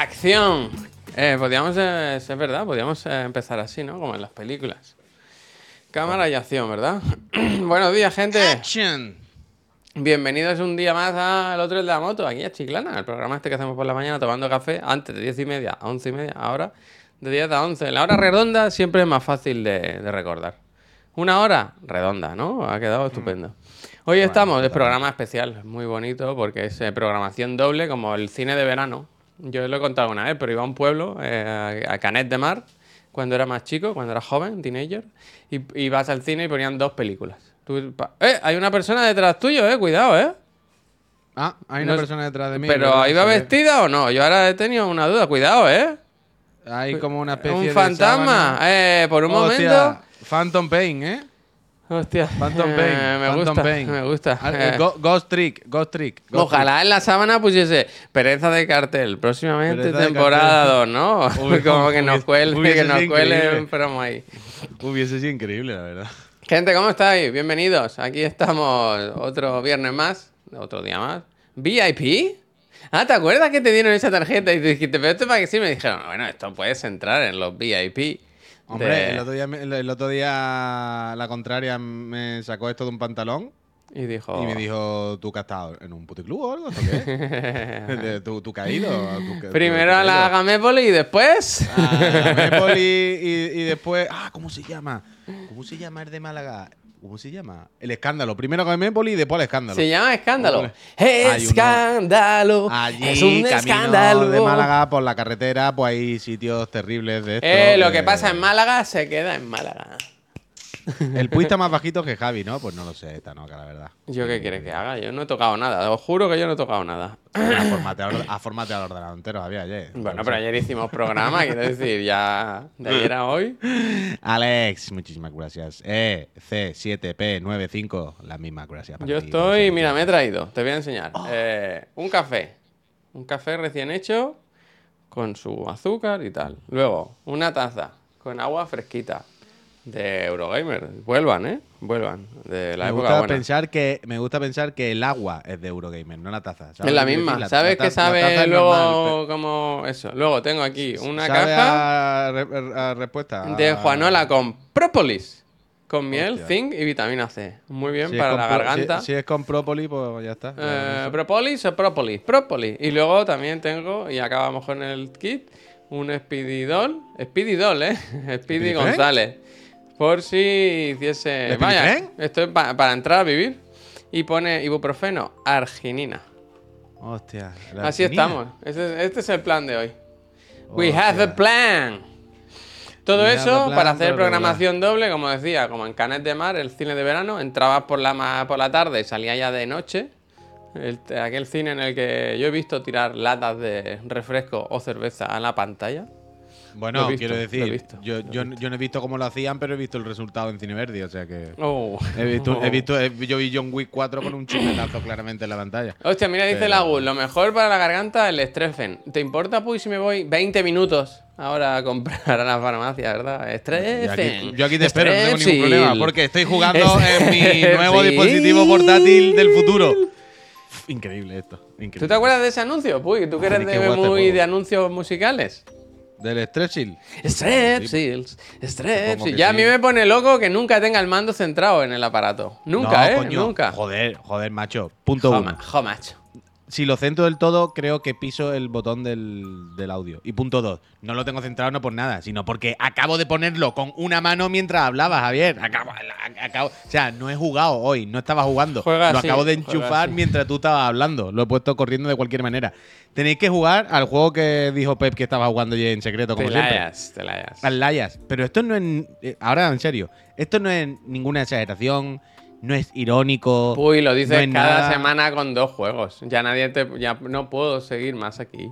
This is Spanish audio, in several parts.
acción. Eh, podríamos, eh, es verdad, podríamos eh, empezar así, ¿no? Como en las películas. Cámara y acción, ¿verdad? Buenos días, gente. Action. Bienvenidos un día más al otro de la moto, aquí a Chiclana, el programa este que hacemos por la mañana tomando café, antes de 10 y media a 11 y media, ahora de 10 a 11. La hora redonda siempre es más fácil de, de recordar. Una hora redonda, ¿no? Ha quedado estupendo. Hoy estamos, es programa especial, muy bonito, porque es eh, programación doble, como el cine de verano. Yo lo he contado una vez, pero iba a un pueblo, eh, a Canet de Mar, cuando era más chico, cuando era joven, teenager, y, y vas al cine y ponían dos películas. Tú ¡Eh! Hay una persona detrás tuyo, eh, cuidado, eh. Ah, hay una No- persona detrás de mí. Pero. ¿iba vestida o no? Yo ahora he tenido una duda, cuidado, eh. Hay como una especie Un de fantasma, sábana. eh, por un Hostia, momento. Phantom Pain, ¿eh? Hostia, Phantom eh, Pain. me Phantom gusta, Pain. me gusta. Ah, eh. eh, Go- Ghost Trick, Ghost Trick. Ghost Ojalá en la sábana pusiese pereza de cartel, próximamente Pereza de temporada 2, ¿no? Uy, Como que nos hubiese- cuele, hubiese que nos sido cuele increíble. un promo ahí. Hubiese sido increíble, la verdad. Gente, ¿cómo estáis? Bienvenidos. Aquí estamos otro viernes más, otro día más. ¿VIP? Ah, ¿te acuerdas que te dieron esa tarjeta y te dijiste, pero esto para qué sí? Me dijeron, bueno, esto puedes entrar en los VIP. Hombre, de- el, otro día, el, el otro día la contraria me sacó esto de un pantalón Y dijo... y me dijo, ¿tú que has estado en un puticlub o algo? ¿Tú, tú caído? ¿Tú, que- Primero tú a la? Gamépoli y después... Ah, la Mépoli y, y después. Ah, ¿cómo se llama? ¿Cómo se llama el de Málaga? ¿Cómo se llama? El escándalo. Primero con Mépoli y después el escándalo. Se llama escándalo. Escándalo. Allí, es un escándalo. de Málaga por la carretera, pues hay sitios terribles de estos. Eh, lo eh, que pasa en Málaga se queda en Málaga. El Puy está más bajito que Javi, ¿no? Pues no lo sé, esta no, que la verdad. ¿Yo qué quieres que haga? Yo no he tocado nada. Os juro que yo no he tocado nada. A formatear, a formatear el ordenador entero, Javi, ayer. Bueno, pero ayer hicimos programa, quiero decir, ya de ayer a hoy. Alex, muchísimas gracias. E, C7P95, las mismas gracias. para Yo ti, estoy, mira, me he traído, te voy a enseñar. Eh, un café. Un café recién hecho con su azúcar y tal. Luego, una taza con agua fresquita de Eurogamer. Vuelvan, ¿eh? Vuelvan. De la me época gusta buena. pensar que me gusta pensar que el agua es de Eurogamer, no la taza. ¿sabes Es la misma. La- ¿Sabes la que sabe luego como eso? Luego tengo aquí una caja a a respuesta de Juanola con própolis. Con miel, Hostia. zinc y vitamina C. Muy bien Si para la garganta. Si, si es con própolis, pues ya está. Eh, propolis o própolis. Própolis. Y luego también tengo, y acabamos con el kit, un Speedidol. Speedidol, ¿eh? Speedy ¿Speedifren? González. Por si hiciese... ¿De Vaya, esto es pa- para entrar a vivir. Y pone ibuprofeno, arginina. Hostia. la Así arginina. estamos. Este, este es el plan de hoy. We have a plan. Todo We eso plan, para hacer programación doble, como decía, como en Canet de Mar, el cine de verano, entrabas por la, por la tarde y salía ya de noche. El- aquel cine en el que yo he visto tirar latas de refresco o cerveza a la pantalla. Bueno, visto, quiero decir, visto, yo, no he visto cómo lo hacían, pero he visto el resultado en Cine Verde, o sea que... Oh. He visto, he visto, he- yo vi John Wick 4 con un chupetazo claramente en la pantalla. Hostia, mira, dice Pero- la Gus, lo mejor para la garganta el Strefen. ¿Te importa, Puy, si me voy 20 minutos ahora a comprar a la farmacia, verdad? Strefen. yo aquí te espero, no tengo ningún problema, porque estoy jugando en mi nuevo dispositivo portátil del futuro. Increíble esto, increíble. ¿Tú te acuerdas de ese anuncio, Puy? ¿Tú que eres de, muy de anuncios musicales? Del. Strepsils, Supongo Strepsils. que Ya a mí me pone loco que nunca tenga el mando centrado en el aparato. Nunca, No, ¿eh? coño, Nunca. Joder, joder, macho. Punto uno. jo, macho. Si lo centro del todo, creo que piso el botón del, del audio. Y punto dos, no lo tengo centrado no por nada, sino porque acabo de ponerlo con una mano mientras hablaba, Javier. Acabo, acabo- o sea, no he jugado hoy, no estaba jugando. Juega lo así, acabo de enchufar mientras tú estabas hablando. Lo he puesto corriendo de cualquier manera. Tenéis que jugar al juego que dijo Pep que estaba jugando ya en secreto, como Te siempre. layas, te layas. Al Layas. Pero esto no es. eh, Ahora, en serio. Esto no es ninguna exageración. No es irónico. Uy, lo dices no cada nada- semana con dos juegos. Ya nadie te. Ya no puedo seguir más aquí.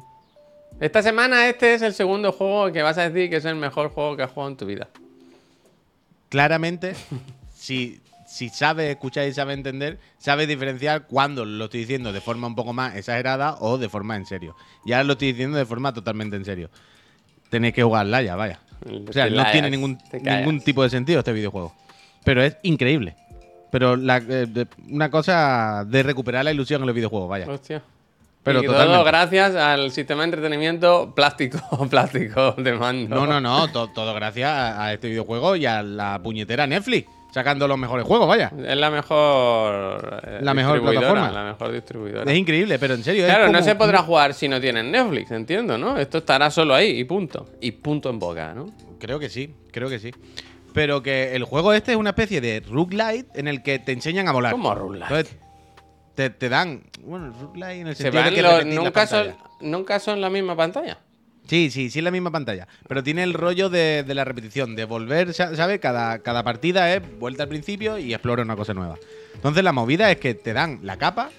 Esta semana este es el segundo juego que vas a decir que es el mejor juego que has jugado en tu vida. claramente, si, si sabe escuchar y sabe entender, sabe diferenciar cuando lo estoy diciendo de forma un poco más exagerada o de forma en serio. Y ahora lo estoy diciendo de forma totalmente en serio. Tenéis que jugarla ya, vaya. O sea, no tiene ningún, ningún tipo de sentido este videojuego. Pero es increíble. Pero la- eh, de- una cosa de recuperar la ilusión en los videojuegos, vaya. Hostia. Pero y todo totalmente. gracias al sistema de entretenimiento plástico, plástico de mando. No, no, no, to- todo gracias a, a este videojuego y a la puñetera Netflix, sacando los mejores juegos, vaya. Es la mejor. eh, La mejor distribuidora, plataforma. La mejor distribuidora. Es increíble, pero en serio. es Claro, no como- se podrá jugar si no tienen Netflix, entiendo, ¿no? Esto estará solo ahí y punto. Y punto en boca, ¿no? Creo que sí, creo que sí. Pero que el juego este es una especie de roguelite en el que te enseñan a volar. ¿Cómo roguelite? Entonces, te, te dan. Bueno, roguelite en el Se sentido de que los- nunca, son, nunca son la misma pantalla. Sí, sí, sí, es la misma pantalla. Pero tiene el rollo de, de la repetición, de volver, sa- ¿sabes? Cada, cada partida es vuelta al principio y explora una cosa nueva. Entonces la movida es que te dan la capa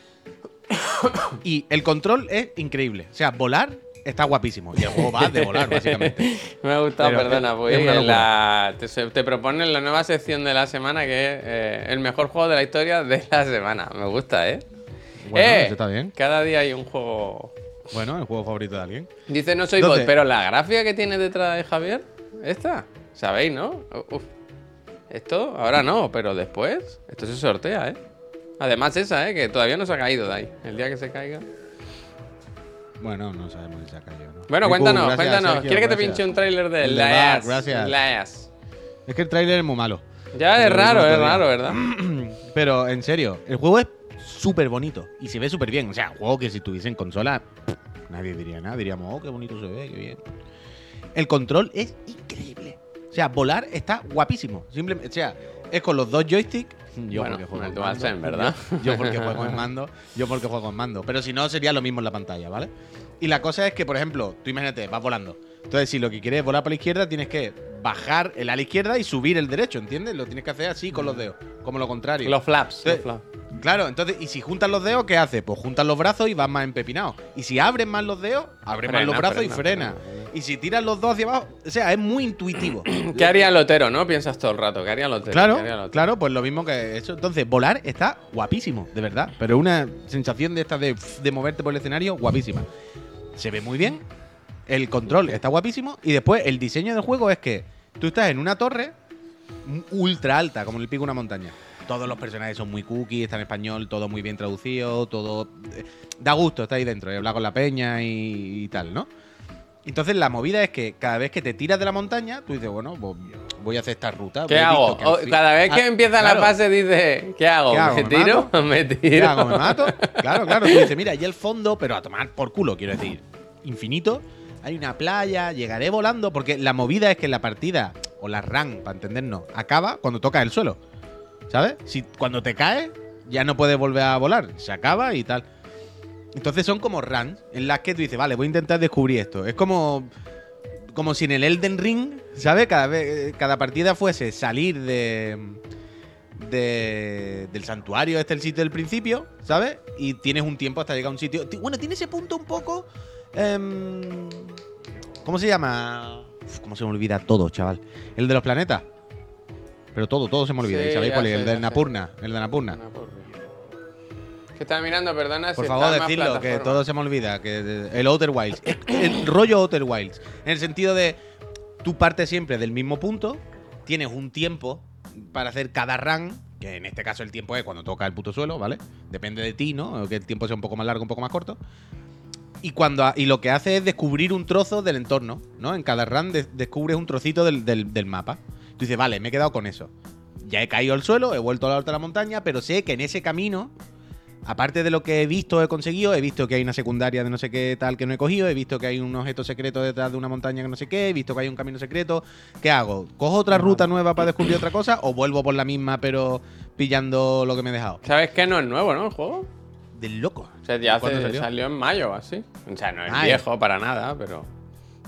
y el control es increíble. O sea, volar está guapísimo. Y el juego va de volar, básicamente. Me ha gustado, Pero perdona, es- pues la- te, proponen la nueva sección de la semana que es eh, el mejor juego de la historia de la semana. Me gusta, ¿eh? Bueno, Eh, está bien. Cada día hay un juego. Bueno, el juego favorito de alguien. Dice no soy Entonces- bot, pero la gráfica que tiene detrás de Javier, esta, ¿sabéis, no? Uf. Esto, ahora no, pero después, esto se sortea, ¿eh? Además esa, ¿eh? Que todavía no se ha caído de ahí. El día que se caiga. Bueno, no sabemos si se ha caído, ¿no? Bueno, cuéntanos, gracias, cuéntanos. Sergio, ¿Quieres que te pinche un tráiler de de Last? Bug, gracias. Last. Es que el tráiler es muy malo. Ya es raro, es raro, ¿verdad? Pero en serio, el juego es súper bonito y se ve súper bien. O sea, un juego que si tuviese en consola, nadie diría nada. Diríamos, oh, qué bonito se ve, qué bien. El control es increíble. O sea, volar está guapísimo. Simplemente, o sea, es con los dos joysticks. Yo Bueno, porque juego en mando, ¿verdad? Yo, yo porque juego en mando. Yo porque juego en mando. Pero si no, sería lo mismo en la pantalla, ¿vale? Y la cosa es que, por ejemplo, tú imagínate, vas volando. Entonces, si lo que quieres es volar para la izquierda, tienes que bajar el a la izquierda y subir el derecho, ¿entiendes? Lo tienes que hacer así con los dedos, como lo contrario. Los flaps. Los flaps. Claro, entonces, y si juntas los dedos, ¿qué hace? Pues juntas los brazos y vas más empepinado. Y si abres más los dedos, abres más los brazos y frena. Y si tiras los dos hacia abajo, o sea, es muy intuitivo. ¿Qué haría el Otero, no? Piensas todo el rato. ¿Qué haría el Otero? claro, claro, pues lo mismo que eso. Entonces, volar está guapísimo, de verdad. Pero una sensación de esta de, de moverte por el escenario, guapísima. Se ve muy bien, el control está guapísimo, y después el diseño del juego es que tú estás en una torre ultra alta, como en el pico de una montaña. Todos los personajes son muy cookies, está en español, todo muy bien traducido, todo. eh, Da gusto estar ahí dentro, y hablar con la peña y, y tal, ¿no? Entonces la movida es que cada vez que te tiras de la montaña, tú dices, bueno, pues voy a hacer esta ruta. ¿Qué hago? que al O- fin- cada vez que Ah, empieza claro, la fase dice, ¿qué hago? ¿Qué hago? ¿Me ¿Me tiro? mato? ¿Me ¿Qué tiro? hago? ¿Me mato? Claro, claro. Tú dices, mira, y el fondo, pero a tomar por culo, quiero decir. Infinito. Hay una playa, llegaré volando, porque la movida es que la partida, o la run, para entendernos, acaba cuando tocas el suelo. ¿Sabes? Si cuando te caes, ya no puedes volver a volar. Se acaba y tal. Entonces son como runs en las que tú dices, vale, voy a intentar descubrir esto. Es como. Como si en el Elden Ring, ¿sabes? Cada, vez, cada partida fuese salir de de- del santuario, este es el sitio del principio, ¿sabes? Y tienes un tiempo hasta llegar a un sitio. Ti- Bueno, tiene ese punto un poco. em, ¿Cómo se llama? Uf, ¿Cómo se me olvida todo, chaval? El de los planetas. Pero todo, todo se me olvida. Sí, ¿Y sabéis ya cuál es? sé, El de. Napurna. El de Napurna. Que estaba mirando, perdona. Por si favor, decidlo, que todo se me olvida. Que el Outer Wilds. El rollo Outer Wilds. En el sentido de. Tú partes siempre del mismo punto. Tienes un tiempo para hacer cada run. Que en este caso el tiempo es cuando toca el puto suelo, ¿vale? Depende de ti, ¿no? Que el tiempo sea un poco más largo, un poco más corto. Y, cuando, y lo que hace es descubrir un trozo del entorno, ¿no? En cada run de- descubres un trocito del, del- del mapa. Tú dices, vale, me he quedado con eso. Ya he caído al suelo, he vuelto a la otra de la montaña, pero sé que en ese camino Aparte de lo que he visto, he conseguido, he visto que hay una secundaria de no sé qué tal que no he cogido, he visto que hay un objeto secreto detrás de una montaña que no sé qué, he visto que hay un camino secreto. ¿Qué hago? ¿Cojo otra ruta nueva para descubrir otra cosa o vuelvo por la misma pero pillando lo que me he dejado? ¿Sabes que no es nuevo, no? El juego. Del loco. O sea, ya ¿Cuándo hace- salió? salió? en mayo así. O sea, no es Ah, viejo para nada, pero.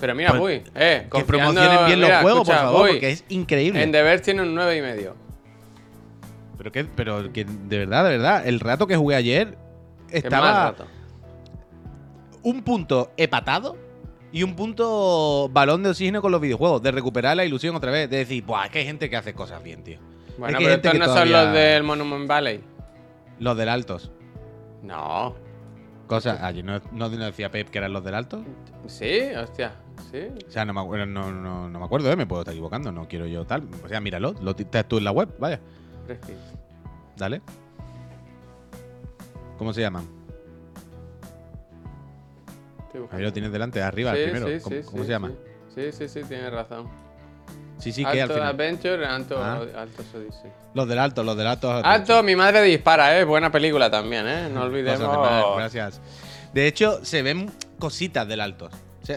Pero mira, Pues, Puy, eh, Que promocionen bien mira, los juegos, escucha, por favor, Puy, porque es increíble. En The Verge tiene un 9 y medio. Pero que, pero que de verdad, de verdad, el rato que jugué ayer Que es estaba un punto hepatado y un punto balón de oxígeno con los videojuegos, de recuperar la ilusión otra vez, de decir, Buah, es que hay gente que hace cosas bien, tío. Bueno, que hay pero estos que no son los del Monument Valley. Los del Altos. No. Cosas. Allí no, no decía Pep que eran los del Altos. Sí, hostia. Sí. O sea, no me, acuerdo, no, no- no me acuerdo, ¿eh? me puedo estar equivocando, no quiero yo tal. O sea, míralo, lo estás tú en la web, vaya. Dale. ¿Cómo se llaman? Ahí lo tienes delante, arriba, el primero. ¿Cómo, cómo sí, se llama? Sí, sí, sí, tienes razón. Sí, sí, que al Alto final. Adventure, Alto, Ah. Alto Odyssey. Los del alto, los del alto. Alto, mi madre dispara, ¿eh? Buena película también, ¿eh? No olvidemos. Cosas gracias. De hecho, se ven cositas del alto.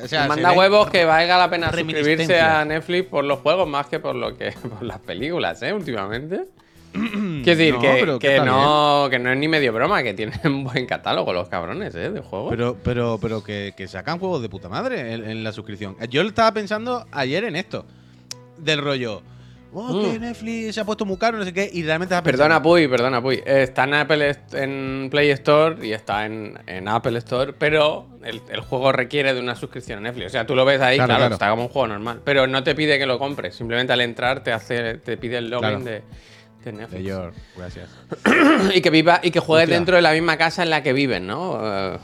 O sea, Manda huevos que valga la pena suscribirse a Netflix por los juegos más que por lo que por las películas, ¿eh? Últimamente. Quiero decir No, que, que no, que no es ni medio broma, que tienen un buen catálogo los cabrones, ¿eh? De juegos. Pero, pero, pero que, que sacan juegos de puta madre en, en la suscripción. Yo lo estaba pensando ayer en esto. Del rollo. Oh, que Mm. Netflix se ha puesto muy caro, no sé qué. Y realmente Perdona, Puy, perdona, Puy. Está en Apple en Play Store y está en, en Apple Store, pero el, el juego requiere de una suscripción a Netflix. O sea, tú lo ves ahí, Claro, claro, claro. está como un juego normal. Pero no te pide que lo compres. Simplemente al entrar te hace, te pide el login Claro. de, de Netflix. De York, gracias. y que viva, y que juegues Hostia. dentro de la misma casa en la que viven, ¿no? Eh,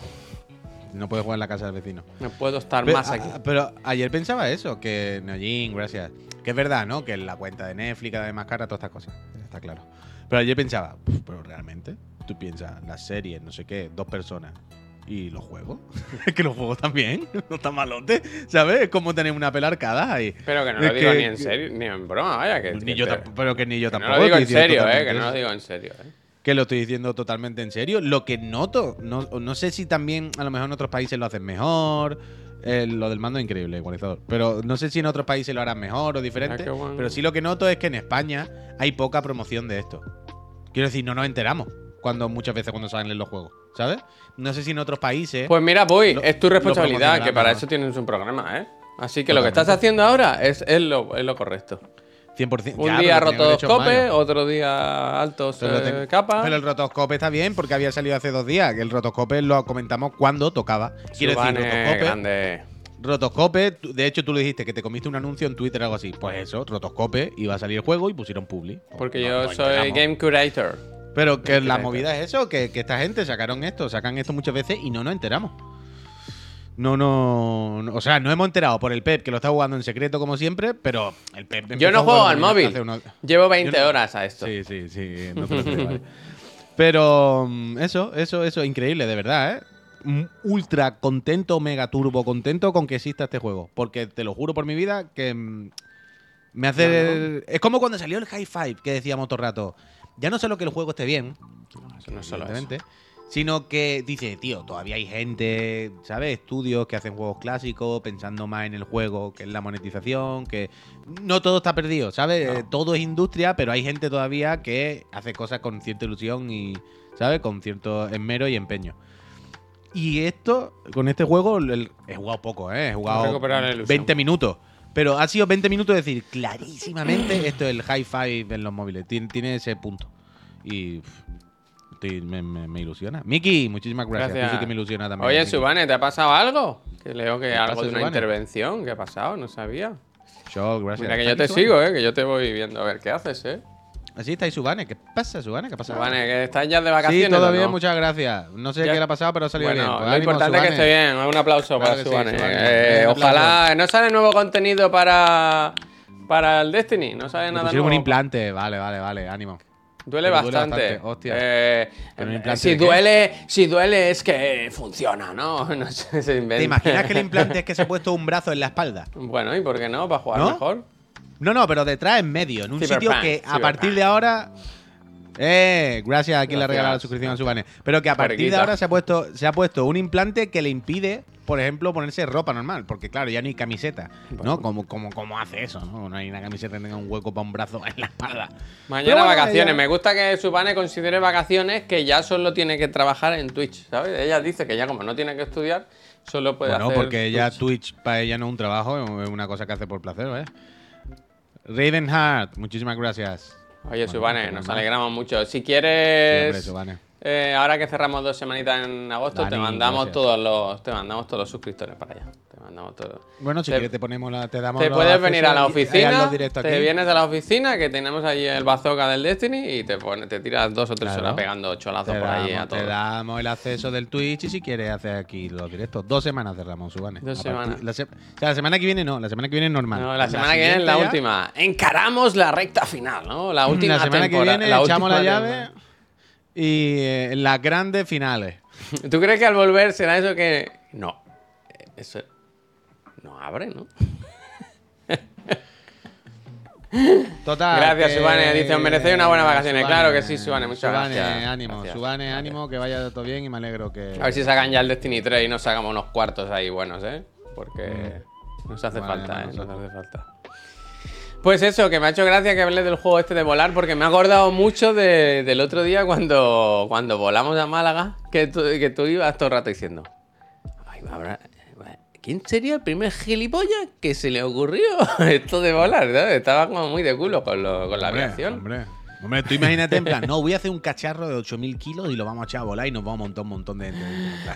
No puedes jugar en la casa del vecino. no puedo estar Pero, más aquí. a- pero ayer pensaba eso, que Nojin, gracias. Que es verdad, ¿no? Que la cuenta de Netflix vez más cara, todas estas cosas. Está claro. Pero ayer pensaba, "Puf, pero realmente, tú piensas, las series, no sé qué, dos personas. ¿Y los juegos? Que los juegos también, no están malotes, ¿sabes? Es como tener una pelarcada ahí. Pero que no lo digo que- ni en serio, ni en broma, vaya. Que, Ni que yo te- pero que ni yo que tampoco. no lo digo en serio, eh. Que no lo digo en serio, eh. Que lo estoy diciendo totalmente en serio. Lo que noto, no, no sé si también a lo mejor en otros países lo hacen mejor. eh, lo del mando es increíble, igualizador. Pero no sé si en otros países lo harán mejor o diferente. Ah, bueno. Pero sí lo que noto es que en España hay poca promoción de esto. Quiero decir, no nos enteramos cuando muchas veces cuando salen los juegos, ¿sabes? No sé si en otros países. Pues mira, Lo- es tu responsabilidad, que para eso tienes un programa, ¿eh? Así que lo que estás haciendo ahora es, es, lo, es lo correcto. 100%. Un Ya, día rotoscope, otro día altos Pero, lo eh, ten- capa. pero el rotoscope está bien porque había salido hace dos días. Que el rotoscope lo comentamos cuando tocaba. Quiero decir, rotoscope. grande. Rotoscope, de hecho tú le dijiste que te comiste un anuncio en Twitter o algo así. Pues eso, Rotoscope, iba a salir el juego y pusieron publi. Porque No- yo no soy. Game Curator. Pero que la movida es eso, que, que esta gente sacaron esto, sacan esto muchas veces y no nos enteramos. No, no, no- o sea, no hemos enterado por el Pep, que lo está jugando en secreto como siempre, pero el Pep... Yo no juego al móvil. unos- Llevo 20 Yo no- horas a esto. Sí, sí, sí, no te lo creo, vale. Pero mm, eso, eso, eso, increíble, de verdad, ¿eh? Ultra contento, mega turbo contento con que exista este juego. Porque te lo juro por mi vida que mm, me hace... Es como cuando salió el High Five, que decíamos todo el rato. Ya no solo que el juego esté bien, Eso no es solo eso. Sino que dice, tío, todavía hay gente, ¿sabes? Estudios que hacen juegos clásicos, pensando más en el juego que en la monetización, que no todo está perdido, ¿sabes? No. Todo es industria, pero hay gente todavía que hace cosas con cierta ilusión y, ¿sabes? Con cierto esmero y empeño. Y esto, con este juego, he jugado poco, ¿eh? He jugado recuperar la ilusión. 20 minutos. Pero ha sido 20 minutos de decir clarísimamente esto es el high five en los móviles. Tiene, tiene ese punto. Y estoy- me, me- me ilusiona. Miki, muchísimas gracias. Gracias. Tú sí que me ilusiona también. Oye. Subane, ¿te ha pasado algo? Que leo que ¿Qué algo pasa, de una Subane? intervención. ¿Qué ha pasado? No sabía. Shock, gracias. Mira que ¿Está yo te Subane? sigo, ¿eh? Que yo te voy viendo a ver qué haces, ¿eh? Así está Subane. ¿Qué pasa, Subane? ¿Qué pasa? Subane, que estás ya de sí, vacaciones. todo ¿o bien, no? muchas gracias. No sé Ya- qué le ha pasado, pero ha salido Bueno, bien. Pues lo ánimo, importante es que esté bien. Un aplauso Claro para sí, Subane. Eh, ojalá. ¿No sale nuevo contenido para, para el Destiny? ¿No sale Le nada nuevo? un implante. Vale, vale, vale. Ánimo. Duele bastante. bastante, hostia. Eh, ¿Pero un eh, implante si qué? duele, si duele es que funciona, ¿no? No sé, se inventa. ¿Te imaginas que el implante es que se ha puesto un brazo en la espalda? Bueno, ¿y por qué no? Para jugar ¿No? mejor. No, no, pero detrás en medio, en un Cyberpunk, sitio que a Cyberpunk. partir de ahora. Eh, gracias a quien le ha regalado la suscripción a Subane. Pero que a partir de ahora se ha puesto se ha puesto un implante que le impide, por ejemplo, ponerse ropa normal. Porque claro, ya no hay camiseta. Bueno. ¿No? ¿Cómo, cómo, cómo hace eso? ¿no? no hay una camiseta que tenga un hueco para un brazo en la espalda. Mañana bueno, vacaciones. ella- Me gusta que Subane considere vacaciones que ya solo tiene que trabajar en Twitch, ¿sabes? Ella dice que ya como no tiene que estudiar, solo puede Bueno, hacer porque ella Twitch. Twitch para ella no es un trabajo, es una cosa que hace por placer, ¿eh? Ravenheart, muchísimas gracias. Oye, Bueno, Subane, nos alegramos mucho. Si Sí, quieres, hombre, Subane. Eh, ahora que cerramos dos semanitas en agosto, te mandamos gracias. todos los, te mandamos todos los suscriptores para allá. Te mandamos todos. Bueno, si Te- quieres te ponemos la, te damos Te puedes venir a la oficina, te aquí. vienes a la oficina que tenemos allí el bazooka del Destiny y te pones, te tiras dos o tres Claro. horas pegando cholazos por allí a damos, te todos. damos el acceso del Twitch y si quieres hacer aquí los directos. Dos semanas cerramos, Subane. Dos semanas. La, se- o sea, la semana que viene no, la semana que viene es normal. No, la semana que viene es la ya- última. Encaramos la recta final, ¿no? La última La semana que viene la echamos la llave temporada. Y eh, las grandes finales. ¿Tú crees que al volver será eso que.? No. Eso no abre, ¿no? Total. Gracias, que- Subane. Dice, os merecéis unas buenas vacaciones. Claro que sí, Subane, muchas Subane, gracias. ánimo, Gracias. Subane, ánimo, que vaya todo bien y me alegro que. A ver si sacan ya el Destiny 3 y nos sacamos unos cuartos ahí buenos, ¿eh? Porque nos hace falta, ¿eh? Nos hace falta. Pues eso, que me ha hecho gracia que hables del juego este de volar, porque me ha acordado mucho de- del otro día cuando, cuando volamos a Málaga, que tú, que tú ibas todo el rato diciendo, "Ay, habrá- ¿quién sería el primer gilipollas que se le ocurrió esto de volar? ¿sabes? Estaba como muy de culo con, lo- con la Hombre, aviación. Hombre, hombre, tú imagínate en plan, no, voy a hacer un cacharro de 8000 kilos y lo vamos a echar a volar y nos vamos a montar un montón de gente.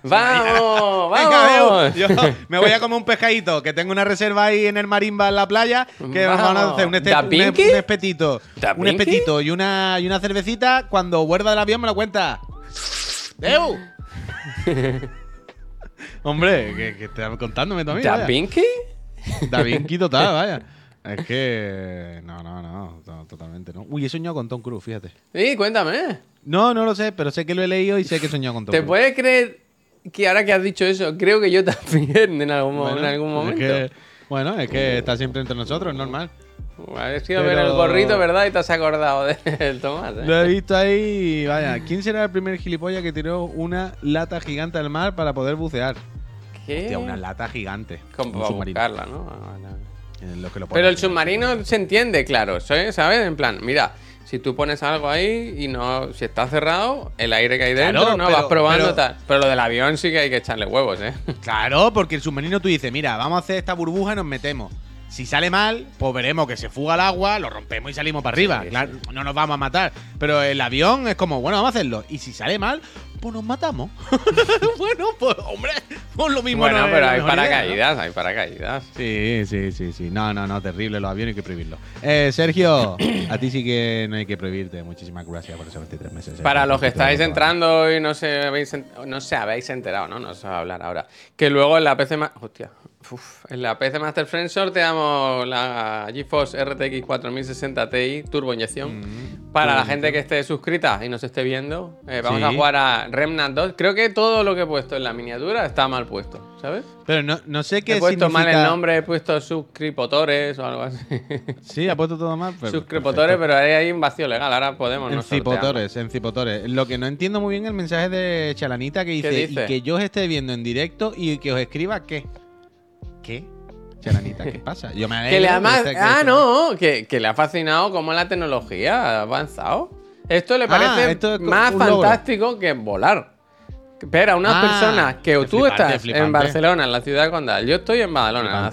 ¡Vamos! Venga, ¡Vamos! Deu, yo me voy a comer un pescadito, que tengo una reserva ahí en el marimba en la playa, que van a Vamos. hacer un, este- ¿Da un, espetito. ¿Da Un espetito y una, y una cervecita. Cuando vuelva del avión me lo cuenta. ¡Deu! Hombre, que, que estás contándome también. ¿Da. Pinky? Da Vinci total, vaya. Es que. No, no, no, to- totalmente no. Uy, he soñado con Tom Cruise, fíjate. Sí, cuéntame. No, no lo sé, pero sé que lo he leído y sé que he soñado con Tom ¿Te Cruise. puedes creer que ahora que has dicho eso, creo que yo también en algún, Bueno, en algún es momento? que- bueno, es que está siempre entre nosotros, es normal. Has ido a ver el gorrito, ¿verdad? Y te has acordado del Tomás. ¿eh? Lo he visto ahí vaya. ¿Quién será el primer gilipollas que tiró una lata gigante al mar para poder bucear? ¿Qué? Hostia, una lata gigante. Como para buscarla, ¿no? Ah, lo que lo Pero el submarino se entiende, claro, ¿sabes? En plan, mira, si tú pones algo ahí y no, si está cerrado, el aire que hay Claro, dentro, no pero- vas probando pero- tal. Pero lo del avión sí que hay que echarle huevos, ¿eh? Claro, porque el submarino tú dices, mira, vamos a hacer esta burbuja y nos metemos. Si sale mal, pues veremos que se fuga el agua, lo rompemos y salimos para arriba. Sí, claro, no nos vamos a matar. Pero el avión es como, bueno, vamos a hacerlo. Y si sale mal, pues nos matamos. bueno, pues hombre, pues lo mismo. bueno, no pero hay mejor idea, ¿no? paracaídas, hay paracaídas. Sí, sí, sí, sí. No, no, no, terrible los aviones, hay que prohibirlo. Eh, Sergio, a ti sí que no hay que prohibirte. Muchísimas gracias por esos 23 meses. Para los que estáis entrando y no se habéis, no se habéis enterado, ¿no? No se va a hablar ahora. Que luego en la PC Hostia. Uf, en la PC Master Friend sorteamos la GeForce RTX 4060 Ti Turbo Inyección. Mm, Para la gente que esté suscrita y nos esté viendo, eh, vamos Sí. a jugar a Remnant 2. Creo que todo lo que he puesto en la miniatura está mal puesto, ¿sabes? Pero no, no sé qué He puesto mal el nombre, he puesto suscriptores o algo así. Sí, ha puesto todo mal. pero- suscriptores, pero hay ahí un vacío legal. Ahora podemos. Encipotores, encipotores. Lo que no entiendo muy bien es el mensaje de Chalanita que dice, dice? y que yo os esté viendo en directo y que os escriba qué. ¿Qué? Chalanita, ¿qué pasa? Yo me Que le ha alegro que Ah, no, que, que le ha fascinado cómo la tecnología ha avanzado. Esto le Ah, parece esto es co- más logro. fantástico que volar. Espera, unas Ah, personas que tú flipante, estás en. Barcelona, en la ciudad condal, yo estoy en Badalona, Flipante, la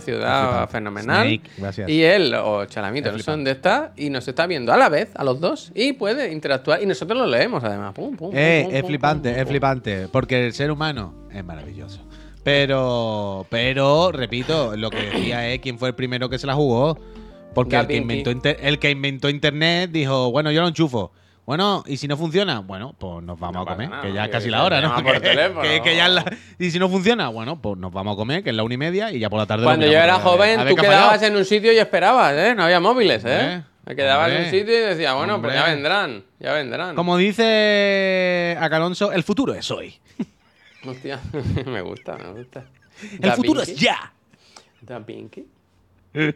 ciudad fenomenal. Snake. Y él, o Chalamito, no sé dónde está, y nos está viendo a la vez, a los dos, y puede interactuar. Y nosotros lo leemos además. Pum, pum, Eh, pum, es flipante, es flipante. Porque el ser humano es maravilloso. Pero, pero, repito, lo que decía es quién fue el primero que se la jugó. Porque el que, inventó inter- el que inventó internet dijo, bueno, yo lo enchufo. Bueno, y si no funciona, bueno, pues nos vamos No a comer, nada, que ya es casi la hora, ¿no? por Que- teléfono. que- que ya la- y si no funciona, bueno, pues nos vamos a comer, que es la una y media, y ya por la tarde. Cuando yo era joven, tú quedabas en un sitio y esperabas, ¿eh? No había móviles, ¿eh? Hombre, Te quedabas en un hombre, sitio y decías, bueno, pues ya hombre. vendrán, ya vendrán. Como dice Acalonso, el futuro es hoy. Hostia, me gusta, me gusta. El Da futuro Vinci. es ya. Da Vinci.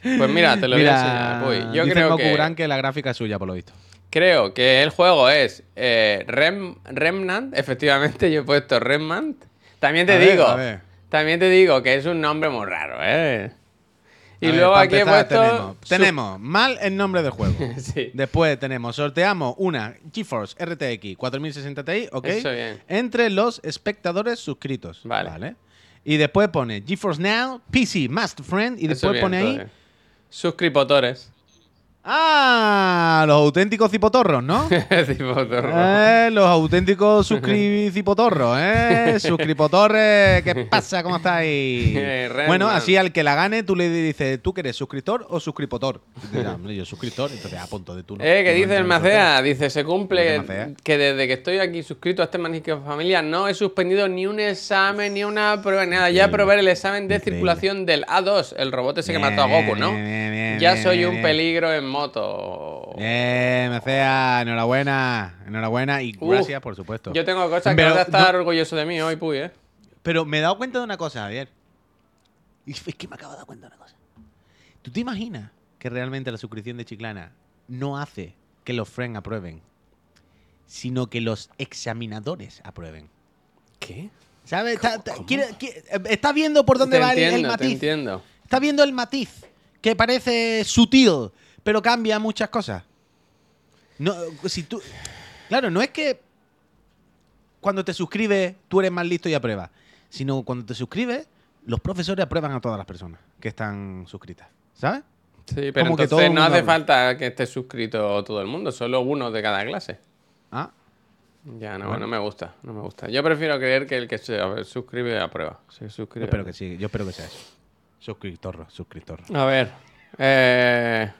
Pues mira, te lo voy a enseñar. Voy. Yo dice creo que, que la gráfica es suya, por lo visto. creo que el juego es eh, Rem- Remnant. Efectivamente, yo he puesto Remnant. También te A digo, ver. también te digo que es un nombre muy raro, ¿eh? Y A luego aquí he empezar, puesto. Tenemos, su- tenemos mal el nombre del juego. Sí. Después tenemos, sorteamos una GeForce RTX 4060 Ti, ¿ok? Eso bien. Entre los espectadores suscritos. Vale. Y después pone GeForce Now, PC Master Friend, y Eso después bien, pone ahí. Suscriptores. ¡Ah! Los auténticos cipotorros, ¿no? Tipo torro. Eh, los auténticos suscri- cipotorros, ¿eh? Suscriptores, ¿qué pasa? ¿Cómo estáis? Eh, bueno, así al que la gane, tú le dices, ¿tú que eres suscriptor o? Y dirá, "Hombre, yo suscriptor, entonces a punto de tú. no. Eh, que dice el Macea, dice, se cumple que desde que estoy aquí suscrito a este Magnífico Familia no he suspendido ni un examen, ni una prueba, ni nada. Ya probé el examen de Increíble. circulación del A2, el robot ese que Bien, mató a Goku, ¿no? bien, bien, bien, ya soy un peligro en moto. Eh, Macea, enhorabuena, enhorabuena y Uf, gracias, por supuesto. Yo tengo cosas que vas a estar no- orgulloso de mí hoy, Puy, ¿eh? Pero me he dado cuenta de una cosa, Javier. Y es que me acabo de dar cuenta de una cosa. ¿Tú te imaginas que realmente la suscripción de Chiclana no hace que los friends aprueben, sino que los examinadores aprueben? ¿Qué? ¿Sabes? Está, está- quiere- quiere- eh, está viendo por dónde te va el- el, entiendo, te matiz. entiendo. Está viendo el matiz, que parece sutil, pero cambia muchas cosas. No, si tú, claro, no es que cuando te suscribes tú eres más listo y apruebas, sino cuando te suscribes, los profesores aprueban a todas las personas que están suscritas, ¿sabes? Sí, pero que entonces no hace habla. falta que esté suscrito todo el mundo, solo uno de cada clase. Ah, Ya, no, Bueno. no me gusta, no me gusta. Yo prefiero creer que el que se ver, suscribe aprueba. Se yo suscribe. espero que sí, yo espero que sea eso. Suscriptor, suscriptor. A ver. Eh...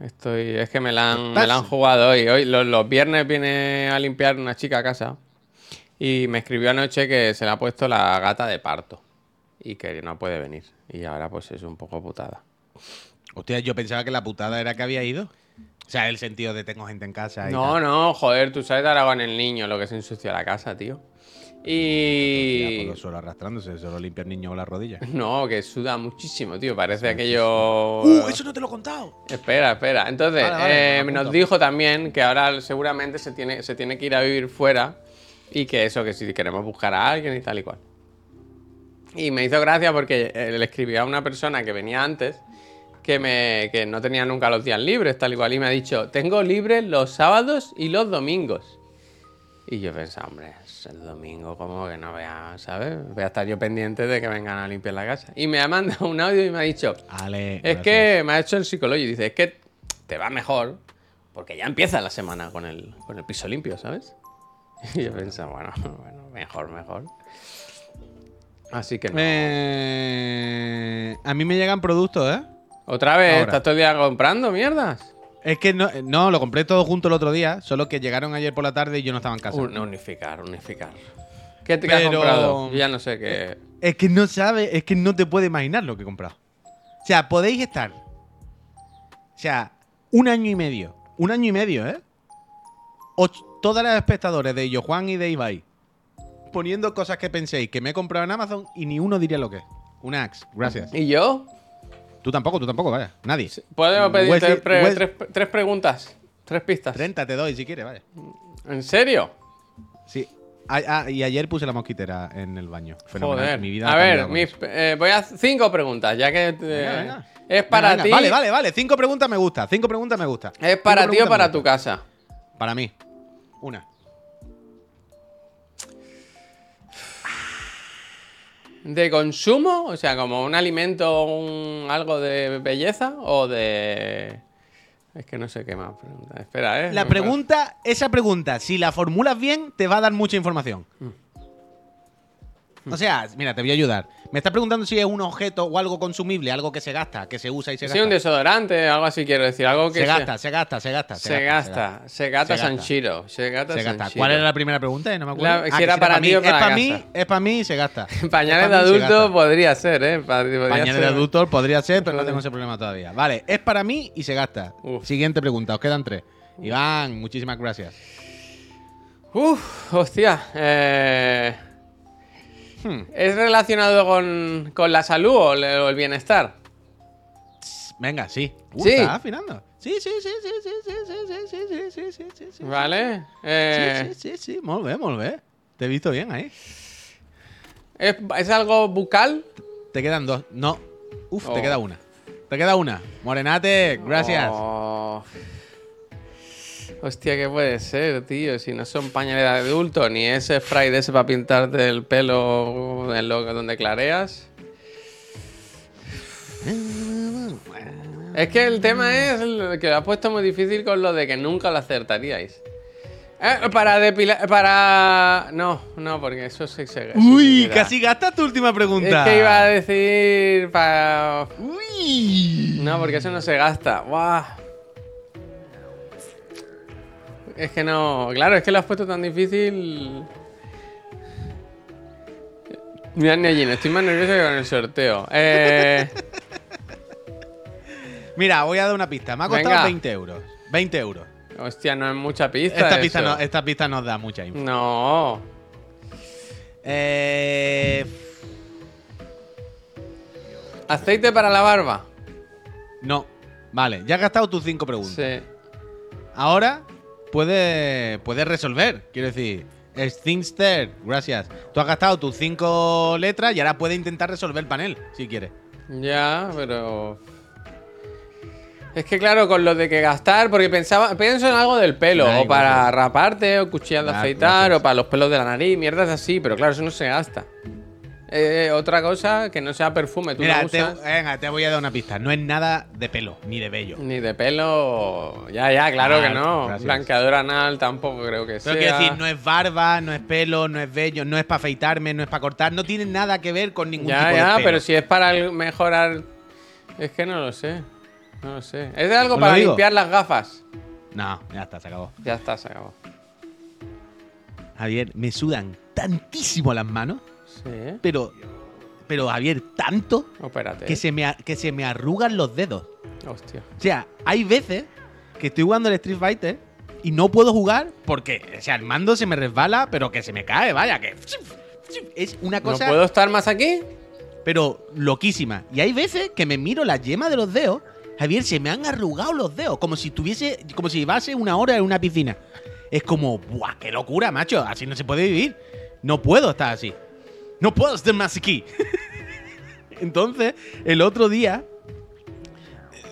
Estoy. Es que me la han, me la han jugado hoy. Hoy los, los viernes viene a limpiar una chica a casa. Y me escribió anoche que se le ha puesto la gata de parto. Y que no puede venir. Y ahora pues es un poco putada. Hostia, yo pensaba que la putada era que había ido. O sea, el sentido de tengo gente en casa y No, tal. no, joder, tú sabes ahora con el niño lo que se ensucia la casa, tío. Y. por los suelos arrastrándose, solo limpia el niño con las rodillas. No, que suda muchísimo, tío. Parece aquello. ¡Uh, eso no te lo he contado! Espera, espera. Entonces, Vale, vale, eh, nos dijo también que ahora seguramente se tiene, se tiene que ir a vivir fuera y que eso, que si queremos buscar a alguien y tal y cual. Y me hizo gracia porque eh, le escribió a una persona que venía antes que, me, que no tenía nunca los días libres, tal y cual, y me ha dicho, tengo libres los sábados y los domingos. Y yo pensaba, hombre, es el domingo, como que no vea, ¿sabes? Voy a estar yo pendiente de que vengan a limpiar la casa. Y me ha mandado un audio y me ha dicho, Ale, es gracias. que me ha hecho el psicólogo y dice, es que te va mejor porque ya empieza la semana con el, con el piso limpio, ¿sabes? Y yo pensaba, bueno, bueno, mejor, mejor. Así que no. Eh, a mí me llegan productos, ¿eh? Otra vez, ahora. estás todo el día comprando mierdas. Es que no, no, lo compré todo junto el otro día, solo que llegaron ayer por la tarde y yo no estaba en casa. Un- unificar, unificar. ¿Qué te has Pero- comprado? Yo ya no sé qué. Es que no sabe, es que no te puede imaginar lo que he comprado. O sea, podéis estar. O sea, un año y medio. Un año y medio, ¿eh? Och- todas las espectadores de Yo Juan y de Ibai poniendo cosas que penséis que me he comprado en Amazon y ni uno diría lo que es. Una Axe, gracias. ¿Y yo? Tú tampoco, tú tampoco, vaya. Nadie. ¿Podemos pedir Wesley- tres, pre- tres- tres preguntas? Tres pistas. 30 te doy si quieres, vaya. ¿En serio? Sí. Ah, y ayer puse la mosquitera en el baño. Fenomenal. Joder. Mi vida a ver, mis- eh, voy a hacer cinco preguntas, ya que eh, Venga, venga. es para Venga, ti. Vale, vale, vale. Cinco preguntas me gusta. Cinco preguntas me gusta. ¿Es para ti o para tu casa? Para mí. Una. ¿De consumo? O sea, como un alimento, un, algo de belleza o de... Es que no sé qué más preguntar. Espera, ¿eh? La pregunta, esa pregunta, si la formulas bien, te va a dar mucha información. Mm. O sea, mira, te voy a ayudar. Me estás preguntando si es un objeto o algo consumible, algo que se gasta, que se usa y se parece- Sí, un gasta. desodorante, algo así quiero decir. Algo que Se gasta, se gasta, se gasta. Se gasta, se gasta Se gasta. Sanchiro. Se gasta Se gasta. ¿Cuál era la primera pregunta? No me acuerdo. La- Ah, si era para mí. o Es para para casa. mí, es para mí y se gasta. Pañales Es de adulto gasta. podría ser, ¿eh? Podría Pañales de adulto podría ser, pero no tengo ese problema todavía. Vale, es para mí y se gasta. Uf. Siguiente pregunta, os quedan tres. Iván, muchísimas gracias. Uf, hostia. eh, Hmm. ¿Es relacionado con, con la salud o, el bienestar? Venga, sí. Uh, Sí. ¿Estás afinando? Sí, sí, sí, sí, sí, sí, sí, sí, sí, sí, sí, sí, sí, sí. ¿Vale? Eh, Sí, sí, sí, sí, molt bé, molt bé. Te he visto bien ahí. ¿es, es algo bucal? Te quedan dos. No. Uf, Oh. te queda una. Te queda una. Morenate, gracias. Oh. Hostia, ¿qué puede ser, tío? Si no son pañales de adulto, ni ese spray de ese para pintarte el pelo en lo donde clareas. Es que el tema es que lo ha puesto muy difícil con lo de que nunca lo acertaríais. Eh, para depilar. Para. No, no, porque eso sí se. sí Uy, se casi gastas tu última pregunta. Es que iba a decir. Para. Uy. No, porque eso no se gasta. ¡Guau! Es que no. Claro, es que lo has puesto tan difícil. Mira, Neojin, estoy más nervioso que con el sorteo. Eh, Mira, voy a dar una pista. Me ha costado Venga. 20 euros. 20 euros. hostia, no es mucha pista. Esta pista, no, esta pista nos da mucha info. No. Eh, Aceite para la barba. No. Vale, ya has gastado tus cinco preguntas. Sí. Ahora puedes, puedes resolver. Quiero decir, Stingster, gracias. Tú has gastado tus cinco letras y ahora puedes intentar resolver el panel, si quieres. Ya, pero. Es que claro, con lo de que gastar, porque pensaba, pienso en algo del pelo, o para raparte, o cuchillas de Ah, afeitar, gracias. o para los pelos de la nariz, mierdas así, pero claro, eso no se gasta. Eh, otra cosa que no sea perfume, tú Mira, no te, usas venga, te voy a dar una pista. No es nada de pelo, ni de vello. ni de pelo. Ya, ya, claro Ah, que no. gracias. Blanqueador anal tampoco creo que sea. Pero quiero decir, no es barba, no es pelo, no es vello, no es para afeitarme, no es para cortar, no tiene nada que ver con ningún Ya, tipo de ya, pelo. pero si es para mejorar. Es que no lo sé. No lo sé. Es de algo ¿Os lo para digo? limpiar las gafas. No, ya está, se acabó. Ya está, se acabó. Javier, me sudan tantísimo las manos, Sí. pero, pero Javier, tanto que se, me, que se me arrugan los dedos. Hostia. O sea, hay veces que estoy jugando el Street Fighter y no puedo jugar porque, o sea, el mando se me resbala, pero que se me cae, vaya, que... Es una ¿No cosa, puedo estar más aquí? pero loquísima. Y hay veces que me miro la yema de los dedos, Javier, se me han arrugado los dedos, como si tuviese, como si llevase una hora en una piscina. Es como, ¡buah, qué locura, macho! Así no se puede vivir. No puedo estar así. No puedo estar más aquí. Entonces, el otro día,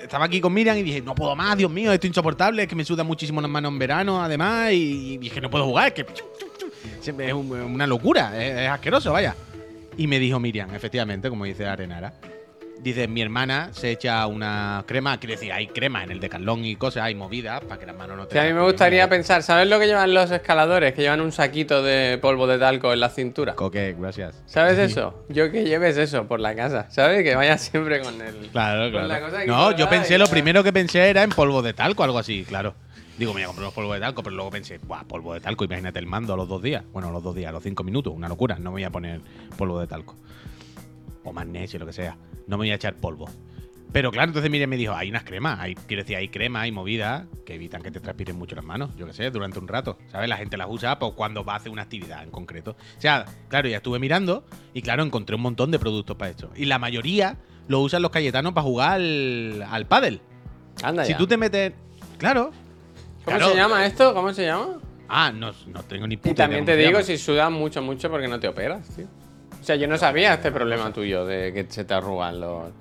estaba aquí con Miriam y dije, no puedo más, Dios mío, esto es insoportable, es que me sudan muchísimo las manos en verano, además, y, y es que no puedo jugar, es que es un- una locura, es, es asqueroso, vaya. Y me dijo Miriam, efectivamente, como dice Arenara, dice, mi hermana se echa una crema, quiere decir, hay crema en el decalón y cosas, hay movidas para que las manos no te... Sí, a mí me gustaría pensar, ¿sabes lo que llevan los escaladores? Que llevan un saquito de polvo de talco en la cintura. Coque, gracias. ¿Sabes eso? Yo que lleves eso por la casa, ¿sabes? Que vayas siempre con el... Claro, Con la claro. cosa No, yo pensé, lo primero que pensé era en polvo de talco, algo así, claro. Digo, me voy a comprar unos polvos de talco, pero luego pensé, ¡buah, polvo de talco! Imagínate el mando a los dos días. Bueno, a los dos días, a los cinco minutos, una locura. No me voy a poner polvo de talco. O magnesio, lo que sea. No me voy a echar polvo. Pero claro, entonces Miriam me dijo, hay unas cremas, hay, quiero decir, hay cremas, hay movidas que evitan que te transpiren mucho las manos, yo qué sé, durante un rato, ¿sabes? La gente las usa pues, cuando va a hacer una actividad en concreto. O sea, claro, ya estuve mirando y claro, encontré un montón de productos para esto. Y la mayoría lo usan los cayetanos para jugar al, al pádel. Anda Si ya. tú te metes... Claro. ¿Cómo claro. se llama esto? ¿Cómo se llama? Ah, no, no tengo ni puta Y también idea te digo llama. si sudas mucho, mucho porque no te operas, tío. O sea, yo no sabía este problema tuyo de que se te arrugan los...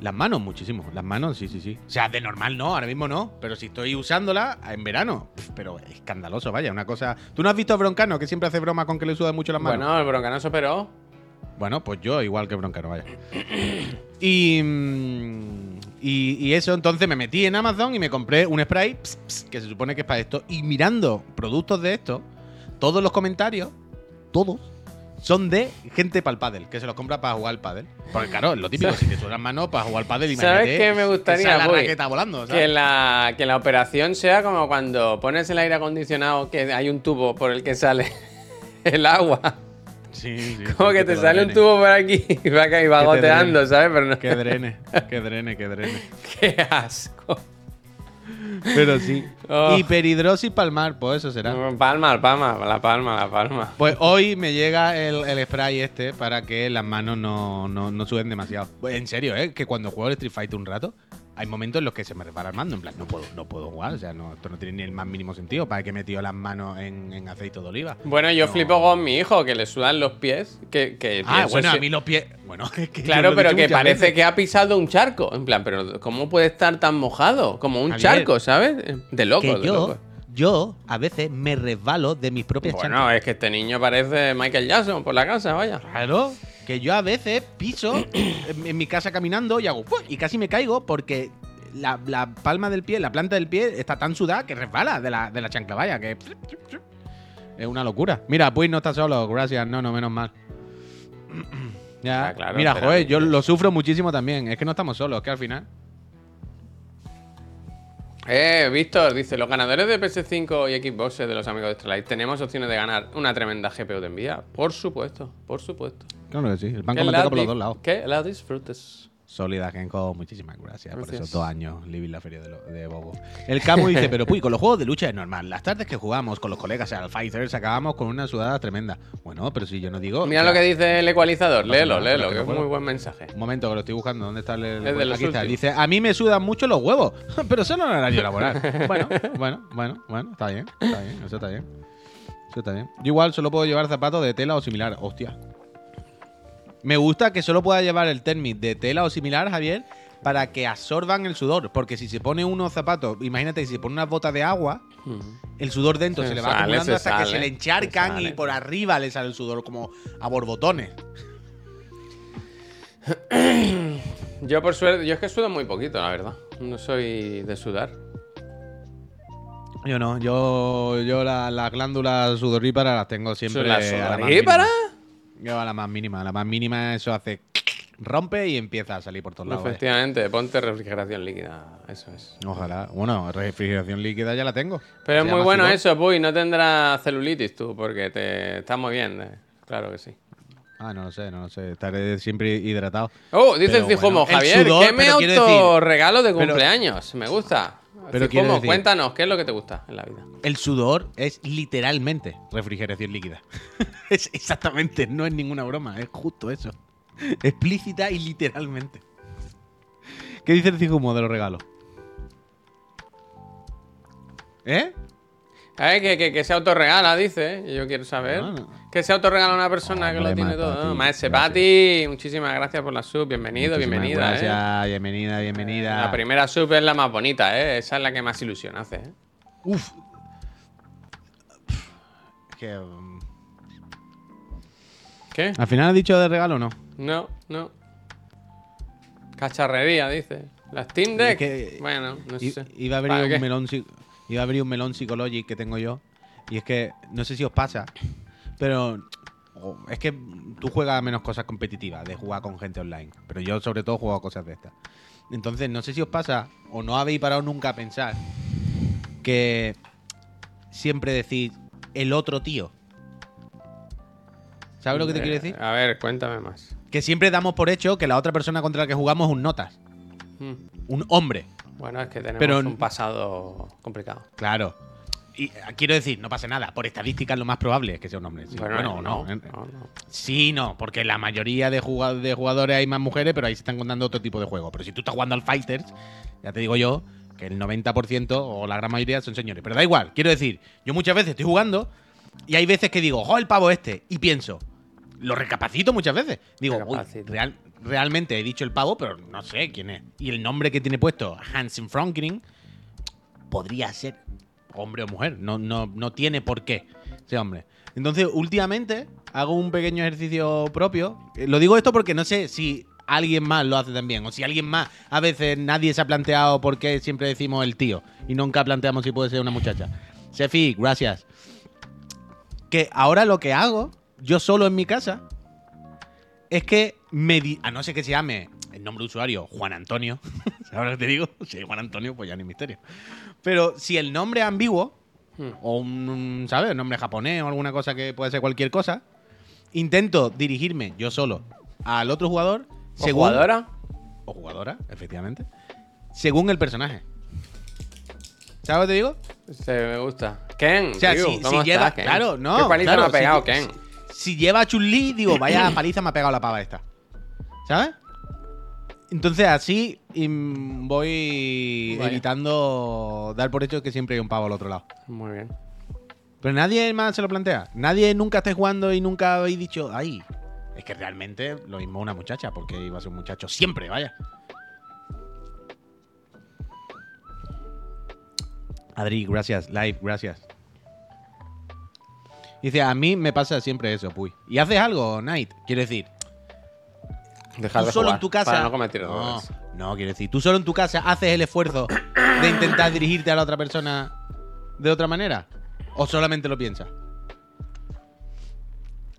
Las manos, muchísimo. Las manos, sí, sí, sí. O sea, de normal no, ahora mismo no. Pero si estoy usándola en verano. pf, Pero escandaloso, vaya, una cosa. ¿Tú no has visto a Broncano que siempre hace broma con que le suda mucho las manos? Bueno, el broncano se operó. Bueno, pues yo igual que Broncano, vaya. Y, mm, y, y eso, entonces me metí en Amazon y me compré un spray ps, ps, que se supone que es para esto. Y mirando productos de esto, todos los comentarios, todos, son de gente para el pádel, que se los compra para jugar al pádel. Porque claro, es lo típico, si te sudan las manos para jugar al pádel, ¿Sabes imagínate qué me gustaría, que la Puy? raqueta volando, Que ¿sabes? la, que la operación sea como cuando pones el aire acondicionado que hay un tubo por el que sale el agua. Sí, sí, Como que te sale un tubo por aquí y va, acá y va goteando. ¿sabes? Pero no. Que drene, que drene, que drene. Qué asco. Pero sí. Oh. Hiperhidrosis palmar, pues eso será. Palma, palma, la palma, la palma. Pues hoy me llega el, el spray este para que las manos no, no, no suben demasiado. Pues en serio, ¿eh? Que cuando juego el Street Fighter un rato, hay momentos en los que se me resbala el mando. En plan, no puedo, no puedo jugar. O sea, no, esto no tiene ni el más mínimo sentido. ¿Para que he metido las manos en, en aceite de oliva? Bueno, yo No. flipo con mi hijo, que le sudan los pies. Que, que Ah, bueno, si- a mí los pies. Bueno, es que yo Claro, pero que parece veces. que ha pisado un charco. En plan, pero ¿cómo puede estar tan mojado? Como un Javier, charco, ¿sabes? De loco, Que de yo, loco. yo a veces me resbalo de mis propias chanclas. Bueno, es que este niño parece Michael Jackson por la casa, vaya. Claro, que yo a veces piso en, en mi casa caminando y hago ¡pum! y casi me caigo porque la, la palma del pie, la planta del pie está tan sudada que resbala de la, de la chancla, vaya, que es una locura. Mira, pues no está solo, gracias, no, no, menos mal. ya, Ah, claro, mira, joder, yo lo sufro muchísimo también. Es que no estamos solos, que al final. Eh, Víctor, dice, los ganadores de PS5 y Xbox de los amigos de Extralight, ¿tenemos opciones de ganar una tremenda GPU de Nvidia? Por supuesto, por supuesto. Claro que sí, el pan con manteca por los dos lados. Que la disfrutes. Sólida Genko, muchísimas gracias, por esos dos años living la feria de, lo- de Bobo. El Camu dice, pero puy, con los juegos de lucha es normal. Las tardes que jugamos con los colegas al Fighters acabamos con una sudada tremenda. Bueno, pero si yo no digo. Mira o lo que dice el ecualizador. Léelo, léelo, que es un muy buen mensaje. Un momento, que lo estoy buscando. ¿Dónde está el.? el- Es de los aquí está. Dice: A mí me sudan mucho los huevos, pero eso no es horario laboral. bueno, bueno, bueno, bueno, está bien, está bien, eso está bien. Eso está bien. Yo igual solo puedo llevar zapatos de tela o similar. Hostia. Me gusta que solo pueda llevar el Termit de tela o similar, Javier, para que absorban el sudor. Porque si se pone unos zapatos, imagínate si se pone unas botas de agua, el sudor dentro Se se, le va sale, acumulando hasta que se le encharcan se y por arriba le sale el sudor como a borbotones. Yo por suerte, yo es que sudo muy poquito, la verdad. No soy de sudar. Yo no, yo, yo la- las glándulas sudoríparas las tengo siempre. ¿La a Yo a la más mínima. La más mínima, eso hace. Rompe y empieza a salir por todos lados. vaya. Efectivamente, ponte refrigeración líquida. Eso es. Ojalá. Bueno, refrigeración líquida ya la tengo. Pero es muy bueno eso, Puy. No tendrás celulitis tú, porque te estás muy bien. eh. Claro que sí. Ah, no lo sé, no lo sé. Estaré siempre hidratado. Oh, dice Pero el Cijumo, bueno, Javier, ¿qué me autorregalo de pero- cumpleaños? Me gusta. Pero decir- cuéntanos, ¿qué es lo que te gusta en la vida? El sudor es literalmente refrigeración líquida. es exactamente, no es ninguna broma, es justo eso. Explícita y literalmente. ¿Qué dice el Cijumo de los regalos? ¿Eh? Ver, que, que, que se autorregala, dice. ¿eh? Y Yo quiero saber. Que se autorregala una persona que lo tiene todo. Maese. Pati, muchísimas gracias por la sub. Bienvenido, Muchísimas bienvenida. ¿eh? Gracias, bienvenida, bienvenida. La primera sub es la más bonita, ¿eh? Esa es la que más ilusión hace, ¿eh? Uf. Es que, um, ¿Qué? ¿Al final has dicho de regalo o no? No, no. Cacharrería, dice. Las Steam Deck. Es que- bueno, no sé. Iba a ¿Para un melón iba a abrir un melón psicológico que tengo yo y es que no sé si os pasa, pero o- es que tú juegas a menos cosas competitivas de jugar con gente online, pero yo sobre todo juego a cosas de estas. Entonces, no sé si os pasa o no habéis parado nunca a pensar que siempre decís el otro tío. ¿Sabes lo que te quiero Eh, decir? A ver, cuéntame más. Que siempre damos por hecho que la otra persona contra la que jugamos es un notas, Mm. un hombre. Bueno, es que tenemos Pero- un pasado complicado. Claro. Y eh, quiero decir, no pasa nada. Por estadística, lo más probable es que sea un hombre. Sí, bueno, bueno, no, no. no, no. Sí, no, porque la mayoría de, jugad- de jugadores hay más mujeres, pero ahí se están contando otro tipo de juegos. Pero si tú estás jugando al Fighters, ya te digo yo que el 90% o la gran mayoría son señores. Pero da igual, quiero decir, yo muchas veces estoy jugando y hay veces que digo, ¡jo, el pavo este! Y pienso, lo recapacito muchas veces. Digo, uy, real- realmente he dicho el pavo, pero no sé quién es. Y el nombre que tiene puesto, Hansen Franklin, podría ser hombre o mujer. No, no, no tiene por qué ser hombre. Entonces, últimamente hago un pequeño ejercicio propio. Eh, Lo digo esto porque no sé si alguien más lo hace también. O si alguien más, a veces nadie se ha planteado por qué siempre decimos el tío. Y nunca planteamos si puede ser una muchacha. Sefi, gracias. Que ahora lo que hago, yo solo en mi casa, es que me di- a no ser que se llame el nombre de usuario Juan Antonio, ¿sabes lo que te digo? Si es Juan Antonio, pues ya ni misterio. Pero si el nombre es ambiguo, Hmm. o un, ¿sabes? Un nombre japonés o alguna cosa que puede ser cualquier cosa, intento dirigirme yo solo al otro jugador, ¿O según, jugadora? o jugadora, efectivamente, según el personaje. ¿Sabes lo que te digo? Se me gusta. Ken, O sea, tío, si, ¿cómo si lleva. estás, Ken? Claro, no. ¿Qué paliza claro, me ha pegado, si, Ken? Si lleva a Chun-Li, digo, vaya paliza me ha pegado la pava esta. ¿Sabes? Entonces así voy Vaya. evitando dar por hecho que siempre hay un pavo al otro lado. Muy bien. Pero nadie más se lo plantea. Nadie nunca esté jugando y nunca habéis dicho, ay, es que realmente lo mismo una muchacha, porque iba a ser un muchacho siempre, vaya. Adri, gracias. Live, gracias. Dice, a mí me pasa siempre eso, puy. ¿Y haces algo, Night? Quiero decir, Dejar tú de solo jugar en tu casa. Para no cometer no, no, quiero decir, tú solo en tu casa haces el esfuerzo de intentar dirigirte a la otra persona de otra manera. ¿O solamente lo piensas?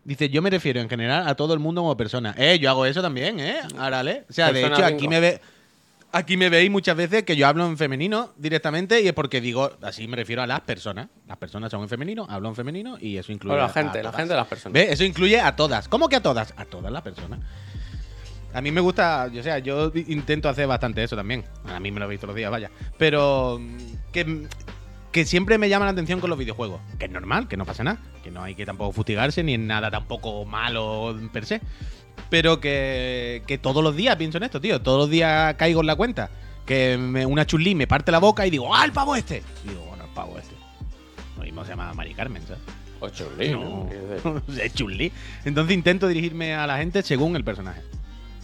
Dice, yo me refiero en general a todo el mundo como persona. Eh, yo hago eso también, ¿eh? Árale. O sea, de hecho, cinco. aquí me ve. Aquí me veis muchas veces que yo hablo en femenino directamente y es porque digo, así me refiero a las personas. Las personas son en femenino, hablo en femenino y eso incluye O la a gente, la todas. gente de las personas. ¿Ves? Eso incluye a todas. ¿Cómo que a todas? A todas las personas. A mí me gusta, o sea, yo intento hacer bastante eso también. A mí me lo he visto los días, vaya. Pero mm, que, que siempre me llama la atención con los videojuegos. Que es normal, que no pasa nada. Que no hay que tampoco fustigarse ni en nada tampoco malo per se. Pero que, que todos los días pienso en esto, tío. Todos los días caigo en la cuenta. Que me- una chulí me parte la boca y digo, ¡ah, el pavo este! Y digo, bueno, el pavo este. Lo mismo se llama Mari Carmen, ¿sabes? O chulí, ¿no? No, es chulí. Entonces intento dirigirme a la gente según el personaje.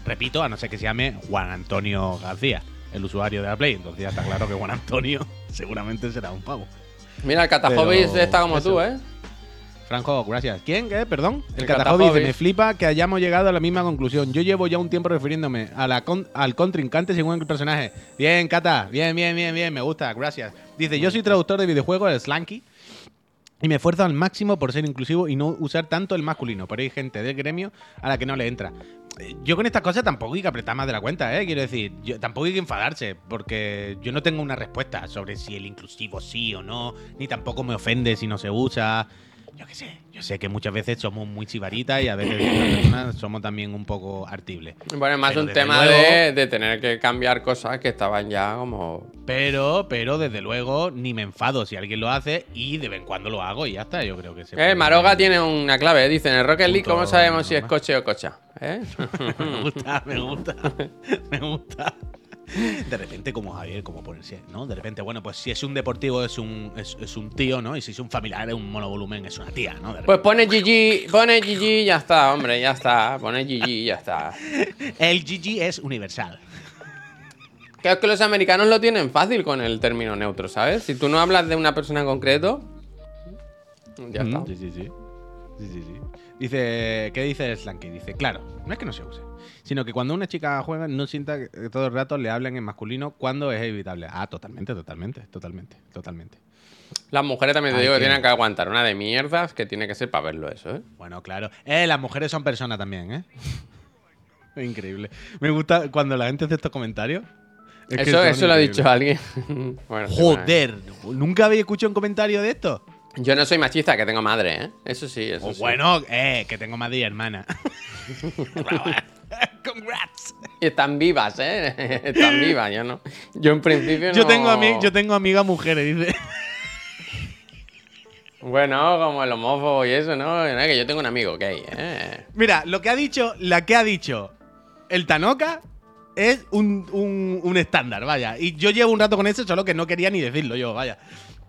Repito, a no ser que se llame Juan Antonio García, el usuario de la Play. Entonces ya está claro que Juan Antonio seguramente será un pavo. Mira, el Catahobis Pero está como eso. tú, ¿eh? Franco, gracias. ¿Quién? ¿Qué? Perdón. El, El Catahobis dice, me flipa que hayamos llegado a la misma conclusión. Yo llevo ya un tiempo refiriéndome a la con- al contrincante según el personaje. Bien, Cata. Bien, bien, bien, bien. Me gusta. Gracias. Dice, yo soy traductor de videojuegos, el Slanky. Y me esfuerzo al máximo por ser inclusivo y no usar tanto el masculino. Pero hay gente del gremio a la que no le entra. Eh, Yo con estas cosas tampoco hay que apretar más de la cuenta, ¿eh? Quiero decir, yo, tampoco hay que enfadarse, porque yo no tengo una respuesta sobre si el inclusivo sí o no, ni tampoco me ofende si no se usa. Yo qué sé, yo sé que muchas veces somos muy chivaritas y a veces personas somos también un poco artibles. Bueno, es más Pero un tema luego- de, de tener que cambiar cosas que estaban ya como. Pero, pero desde luego ni me enfado si alguien lo hace y de vez en cuando lo hago y ya está, yo creo que se Eh, Maroga tiene una clave, ¿eh? dice en el Rocket League, ¿cómo sabemos si es coche o cocha? ¿Eh? me gusta, me gusta, me gusta. De repente, como Javier, como ponerse, ¿no? De repente, bueno, pues si es un deportivo es un, es, es un tío, ¿no? Y si es un familiar es un monovolumen, es una tía, ¿no? Pues pone GG, pone GG y ya está, hombre, ya está. Pone GG y ya está. El GG es universal. Creo que los americanos lo tienen fácil con el término neutro, ¿sabes? Si tú no hablas de una persona en concreto, ya está. Mm, Sí, sí, sí. Sí, sí, sí. Dice, ¿qué dice Slanky? Dice, claro, no es que no se use, sino que cuando una chica juega no sienta que todo el rato le hablen en masculino cuando es evitable. Ah, totalmente, totalmente, totalmente, totalmente. Las mujeres también te digo que que- tienen que aguantar una de mierdas que tiene que ser para verlo eso, ¿eh? Bueno, claro. Eh, las mujeres son personas también, ¿eh? Increíble. Me gusta cuando la gente hace estos comentarios. Es eso eso lo ha dicho alguien. bueno. Joder, ¿nunca habéis escuchado un comentario de esto? Yo no soy machista, que tengo madre, ¿eh? Eso sí, eso O sí. bueno, eh, que tengo madre y hermana. Congrats. Y están vivas, ¿eh? están vivas, yo no. Yo en principio no. Yo tengo, ami- yo tengo amigas mujeres, dice. Bueno, como el homófobo y eso, ¿no? No, es que yo tengo un amigo gay, ¿eh? Mira, lo que ha dicho, la que ha dicho el Tanoka es un, un- un estándar, vaya. Y yo llevo un rato con eso, solo que no quería ni decirlo yo, vaya.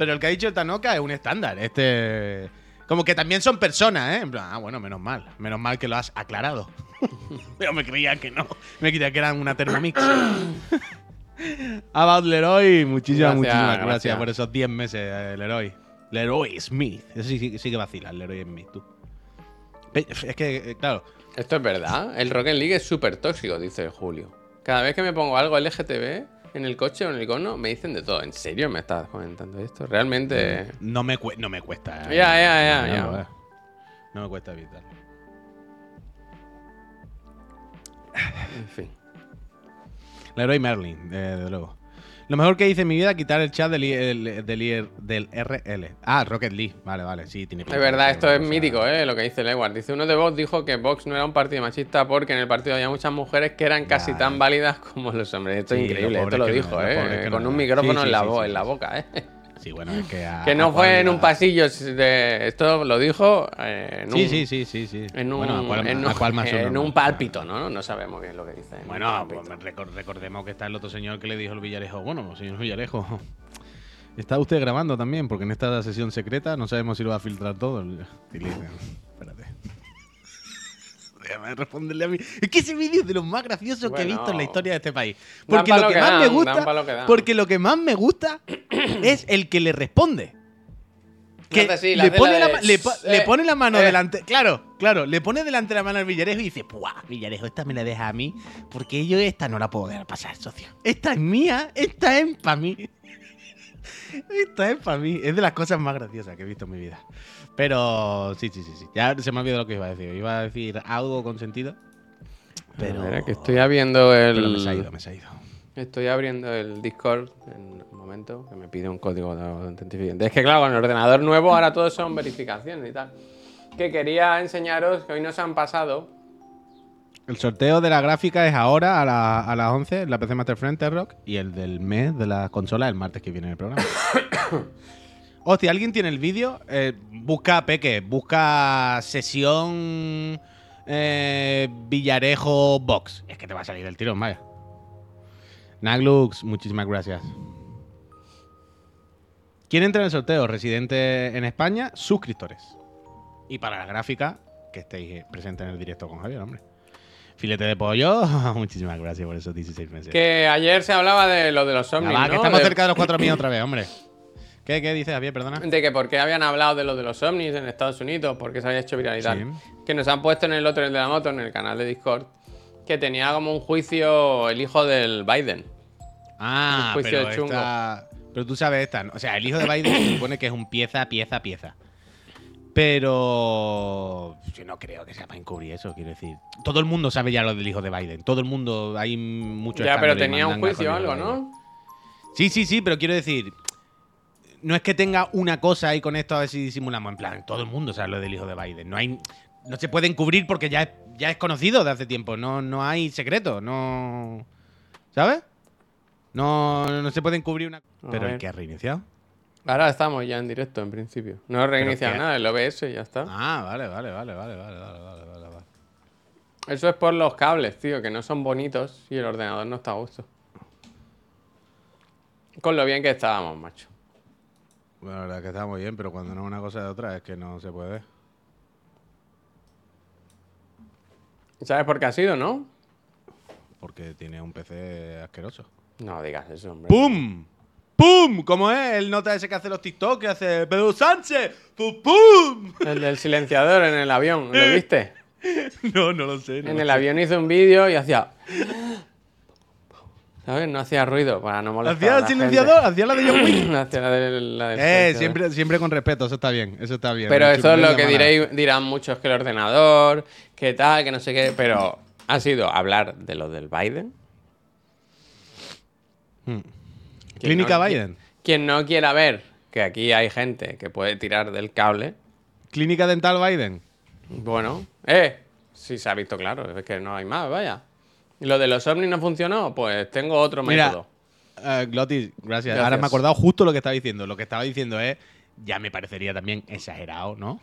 Pero el que ha dicho Tanoka es un estándar. Este. Como que también son personas, ¿eh? En plan, ah, bueno, menos mal. Menos mal que lo has aclarado. Yo me creía que no. Me creía que eran una Thermomix. About Leroy, muchísimas, Gracias, muchísimas gracias, gracias. por esos 10 meses, eh, Leroy. Leroy Smith. Eso sí, sí, sí que vacila, el Leroy Smith, tú. Ve- Es que, eh, claro, Esto es verdad. El Rocket League es súper tóxico, dice Julio. Cada vez que me pongo algo LGTB en el coche o en el icono, me dicen de todo. ¿En serio me estás comentando esto? Realmente. no me, no me cuesta. Ya, ya, ya, evitarlo, ya. eh. No me cuesta evitarlo. En fin. Leroy Merlin, eh, desde luego. Lo mejor que hice en mi vida quitar el chat del, del, del RL. Ah, Rocket League. Vale, vale, sí, tiene Es verdad, esto es mítico, ¿eh? Lo que dice Lewart. Dice, uno de Vox dijo que Vox no era un partido machista porque en el partido había muchas mujeres que eran casi tan válidas como los hombres. Esto es increíble, esto lo dijo, ¿eh? Con un micrófono en, la, en la boca, ¿eh? Sí, bueno, es que. a- Que a no fue en un pasillo de... Esto lo dijo eh, en un... Sí, sí, sí, sí, sí. En un, bueno, a cuál, en a un- cuál más en uno, un ¿no? pálpito, ¿no? No sabemos bien lo que dice. en un Bueno, pues recor- recordemos que está el otro señor que le dijo al Villarejo, bueno, señor Villarejo, está usted grabando también, porque en esta sesión secreta no sabemos si lo va a filtrar todo. Y le dicen, espérate. Déjame responderle a mí. Es que ese vídeo es de los más graciosos que he visto en la historia de este país. Porque lo que, que más dan, me gusta, lo que porque lo que más me gusta es el que le responde. Que pone la la, de, eh, le pone la mano eh. delante. Claro, claro. Le pone delante la mano al Villarejo y dice: ¡Puah! Villarejo, esta me la deja a mí. Porque yo esta no la puedo dejar pasar, socio. Esta es mía, esta es para mí. Esta es para mí. Es de las cosas más graciosas que he visto en mi vida. Pero sí, sí, sí, sí. Ya se me ha olvidado lo que iba a decir. Iba a decir algo con sentido. Pero. Mira, que estoy abriendo pero me se ha el... ido, me se ha ido. Estoy abriendo el Discord en un momento que me pide un código de autentificación. Es que claro, con el ordenador nuevo ahora todo son verificaciones y tal. Que quería enseñaros que hoy nos han pasado El sorteo de la gráfica es ahora a, la- a las 11 en la PC Master Friend Rock y el del mes de la consola el martes que viene en el programa. Hostia, ¿alguien tiene el vídeo? Eh, busca Peque, busca sesión eh, Villarejo Box. Es que te va a salir el tirón, vaya. Naglux, muchísimas gracias. ¿Quién entra en el sorteo? Residente en España, suscriptores. Y para la gráfica, que estéis eh, presentes en el directo con Javier, hombre. Filete de pollo, muchísimas gracias por esos 16 meses. Que ayer se hablaba de lo de los Ya ovnis, va, ¿no? que estamos De- cerca de los 4.000 otra vez, hombre. ¿Qué, qué dice Javier? Perdona. De que por qué habían hablado de lo de los ovnis en Estados Unidos, porque se había hecho viral y tal. Sí. Que nos han puesto en el otro, el de la moto, en el canal de Discord, que tenía como un juicio el hijo del Biden. Ah, Un juicio pero chungo. esta- Pero tú sabes esta, ¿no? O sea, el hijo de Biden se supone que es un pieza, pieza, pieza. Pero yo no creo que sea para encubrir eso, quiero decir. Todo el mundo sabe ya lo del hijo de Biden. Todo el mundo, hay mucho ya, pero tenía un juicio o algo. ¿no? Sí, sí, sí, pero quiero decir, no es que tenga una cosa ahí con esto a ver si disimulamos. En plan, todo el mundo sabe lo del hijo de Biden. No hay, no se puede encubrir porque ya es, ya es conocido de hace tiempo. No, no hay secreto, no, ¿sabes? No, no se puede encubrir una. A Pero el ver. que ha reiniciado. Ahora estamos ya en directo, en principio. No he reiniciado nada, el OBS ya está. Ah, vale, vale, vale, vale, vale, vale, vale, vale, vale. Eso es por los cables, tío, que no son bonitos y el ordenador no está a gusto. Con lo bien que estábamos, macho. Bueno, la verdad es que está muy bien, pero cuando no es una cosa de otra es que no se puede. ¿Sabes por qué ha sido, no? Porque tiene un PC asqueroso. No digas eso, hombre. ¡Pum! ¡Pum! ¿Cómo es? El nota ese que hace los TikTok que hace Pedro Sánchez. ¡Pum! ¡Pum! El del silenciador en el avión, ¿lo viste? No, no lo sé. no En lo el sé. avión hizo un vídeo y hacía. ¿Sabes? No hacía ruido para no molestar. ¿Hacía el silenciador? ¿Hacía la de John Wick? Hacía la del Eh, siempre, siempre con respeto, eso está bien, eso está bien. Pero No eso es lo que diréis, dirán muchos que el ordenador, que tal, que no sé qué. Pero ha sido hablar de lo del Biden. Quien Clínica no- Biden. Quien no quiera ver que aquí hay gente que puede tirar del cable, Clínica Dental Biden. bueno, eh, si se ha visto claro, es que no hay más, vaya. Y lo de los ovnis no funcionó, pues tengo otro Mira, método. eh, Glotis, gracias. Gracias. Ahora me he acordado justo lo que estaba diciendo. Lo que estaba diciendo es, ya me parecería también exagerado, ¿no?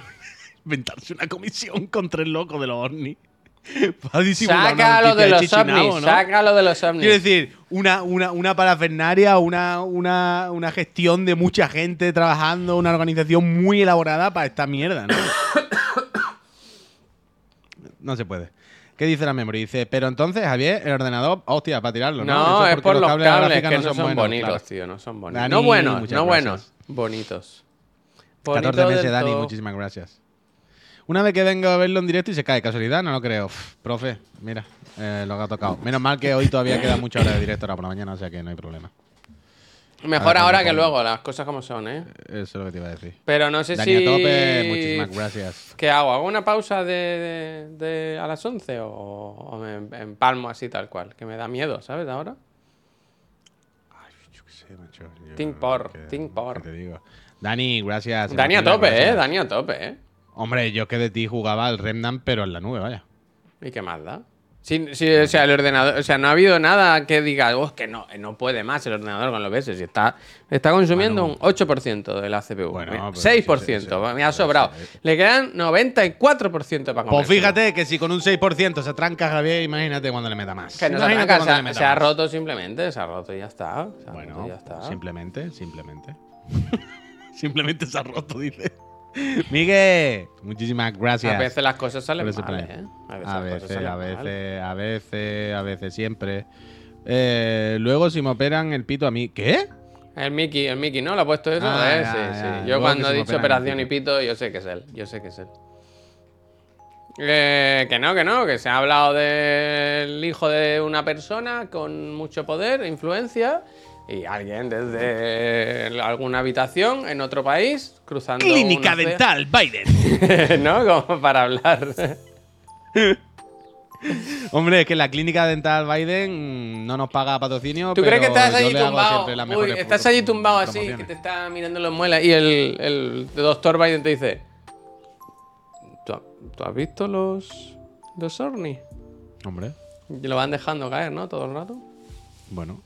Inventarse una comisión contra el loco de los ovnis. Para disimular una Saca lo noticia de los ovnis, ¿no? saca lo de los ovnis. Quiero decir, una, una, una parafernaria, una, una, una gestión de mucha gente trabajando, una organización muy elaborada para esta mierda, ¿no? no se puede. ¿Qué dice la memoria? Dice, pero entonces, Javier, el ordenador, hostia, para tirarlo, ¿no? No, es por los cables, que no son, buenos, bonitos, claro. tío, no son bonitos. Dani, no buenos, no buenos, bonitos. 14 Bonito meses, Dani, todo. muchísimas gracias. Una vez que vengo a verlo en directo y se cae, casualidad, no lo creo. Uf, profe, mira, eh, lo que ha tocado. Menos mal que hoy todavía queda mucha hora de directo ahora por la mañana, o sea que no hay problema. Mejor Ahora que luego, las cosas como son, ¿eh? Eso es lo que te iba a decir. Pero no sé Dani si... a tope, muchísimas gracias. ¿Qué hago? ¿Hago una pausa de, de- de- a las 11 o, o me empalmo así tal cual? Que me da miedo, ¿sabes? Ahora. Yo qué sé, macho. Think por, ¿qué- think por. te digo? Dani, gracias. Dani a tope, ¿eh? Dani a tope, ¿eh? Hombre, yo que de ti jugaba al Remnant, pero en la nube, vaya. ¿Y qué más da? Sí, sí, o sea, el ordenador, o sea, no ha habido nada que diga, oh, que no, no puede más el ordenador con los. Si está, está consumiendo un 8% de la CPU. Bueno, Mira, pero 6%, ese- ese- me ha sobrado. Le quedan 94% para comer. Pues fíjate que si con un 6% se tranca Javier, imagínate cuando le meta más. Que no se ha, se ha roto simplemente, se ha roto y ya está. Bueno, ya está. simplemente, simplemente. simplemente se ha roto, dice. Miguel, muchísimas gracias. A veces las cosas salen mal. ¿eh? A veces, a veces, a veces, a veces, siempre. Eh, luego si me operan el pito a mí. ¿Qué? El Mickey, el Mickey, ¿no? ¿Le ha puesto eso? Ah, Eh, ya, sí, ya. sí. Luego Yo cuando he dicho operación y pito, yo sé que es él. Yo sé que es él. Eh, que no, que no, que se ha hablado del hijo de una persona con mucho poder, e influencia, y alguien desde alguna habitación en otro país, cruzando. Clínica Dental Biden. ¿No? Como para hablar. Hombre, es que la clínica dental Biden no nos paga patrocinio. ¿Tú crees que estás allí tumbado? Uy, estás allí tumbado así, que te está mirando los muelas y el, el doctor Biden te dice: ¿Tú, ha- tú has visto los, los ovnis? Hombre, Y lo van dejando caer, ¿no? Todo el rato. bueno.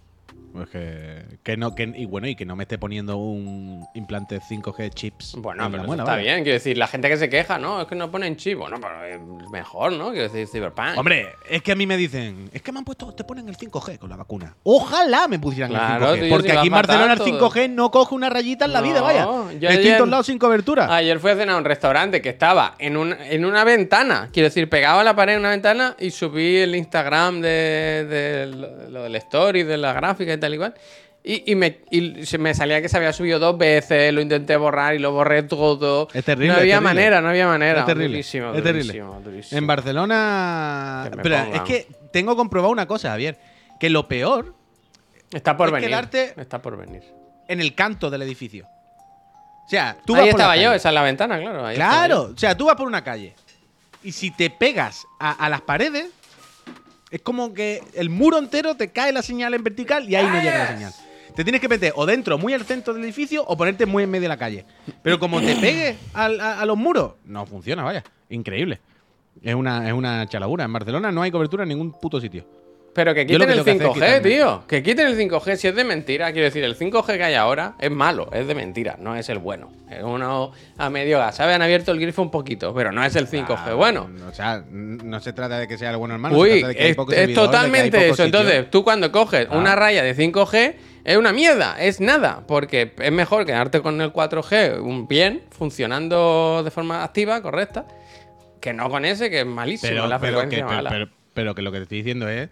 Pues que, que no, que, y bueno, y que no me esté poniendo un implante 5G chips. Bueno, en pero la eso muela, está bien. Quiero decir, la gente que se queja, ¿no? Es que no ponen chip. Bueno, pero es mejor, ¿no? Quiero decir, Cyberpunk. Hombre, es que a mí me dicen, es que me han puesto, te ponen el 5G con la vacuna. Ojalá me pusieran Claro, el tío, 5G. si Porque aquí en Barcelona el todo. 5G no coge una rayita en la vida, vaya. yo Estoy en ayer- todos lados sin cobertura. Ayer fui a cenar a un restaurante que estaba en, un- en una ventana. Quiero decir, pegado a la pared en una ventana y subí el Instagram de, de lo, lo del story, de la gráfica y tal y cual. Y, y me, y se me salía que se había subido dos veces, lo intenté borrar y lo borré todo. Es terrible, No había terrible. manera, no había manera. Es terrible. Durísimo, es terrible. durísimo, durísimo. En Barcelona. Pero es que tengo comprobado una cosa, Javier. Que lo peor Está por es venir. quedarte- Está por venir. en el canto del edificio. O sea, tú vas Ahí por la estaba yo, calle. esa es la ventana, claro. ahí estaba Claro, o sea, tú vas por una calle y si te pegas a, a las paredes, es como que el muro entero te cae la señal en vertical y ahí no llega la señal. Te tienes que meter o dentro, muy al centro del edificio, o ponerte muy en medio de la calle. Pero como te pegues al- a, a los muros, no funciona, vaya. Increíble. Es una, es una chalabura. En Barcelona no hay cobertura en ningún puto sitio. Pero que quiten el tengo que 5G, hacer es quitarme. tío. Que quiten el 5G si es de mentira. Quiero decir, el 5G que hay ahora es malo, es de mentira, no es el bueno. Es uno a medio gas. ¿Sabes? Han abierto el grifo un poquito, pero no es el 5G Ah, bueno. O sea, no se trata de que sea el bueno hermano. se Uy, trata de que hay es, pocos es servidores, de que hay totalmente eso. sitios. Entonces, tú cuando coges Ah. una raya de 5G, es una mierda, es nada. Porque es mejor quedarte con el 4G un bien, funcionando de forma activa, correcta, que no con ese, que es malísimo, pero, la pero frecuencia que, pero, mala. pero- pero que lo que te estoy diciendo es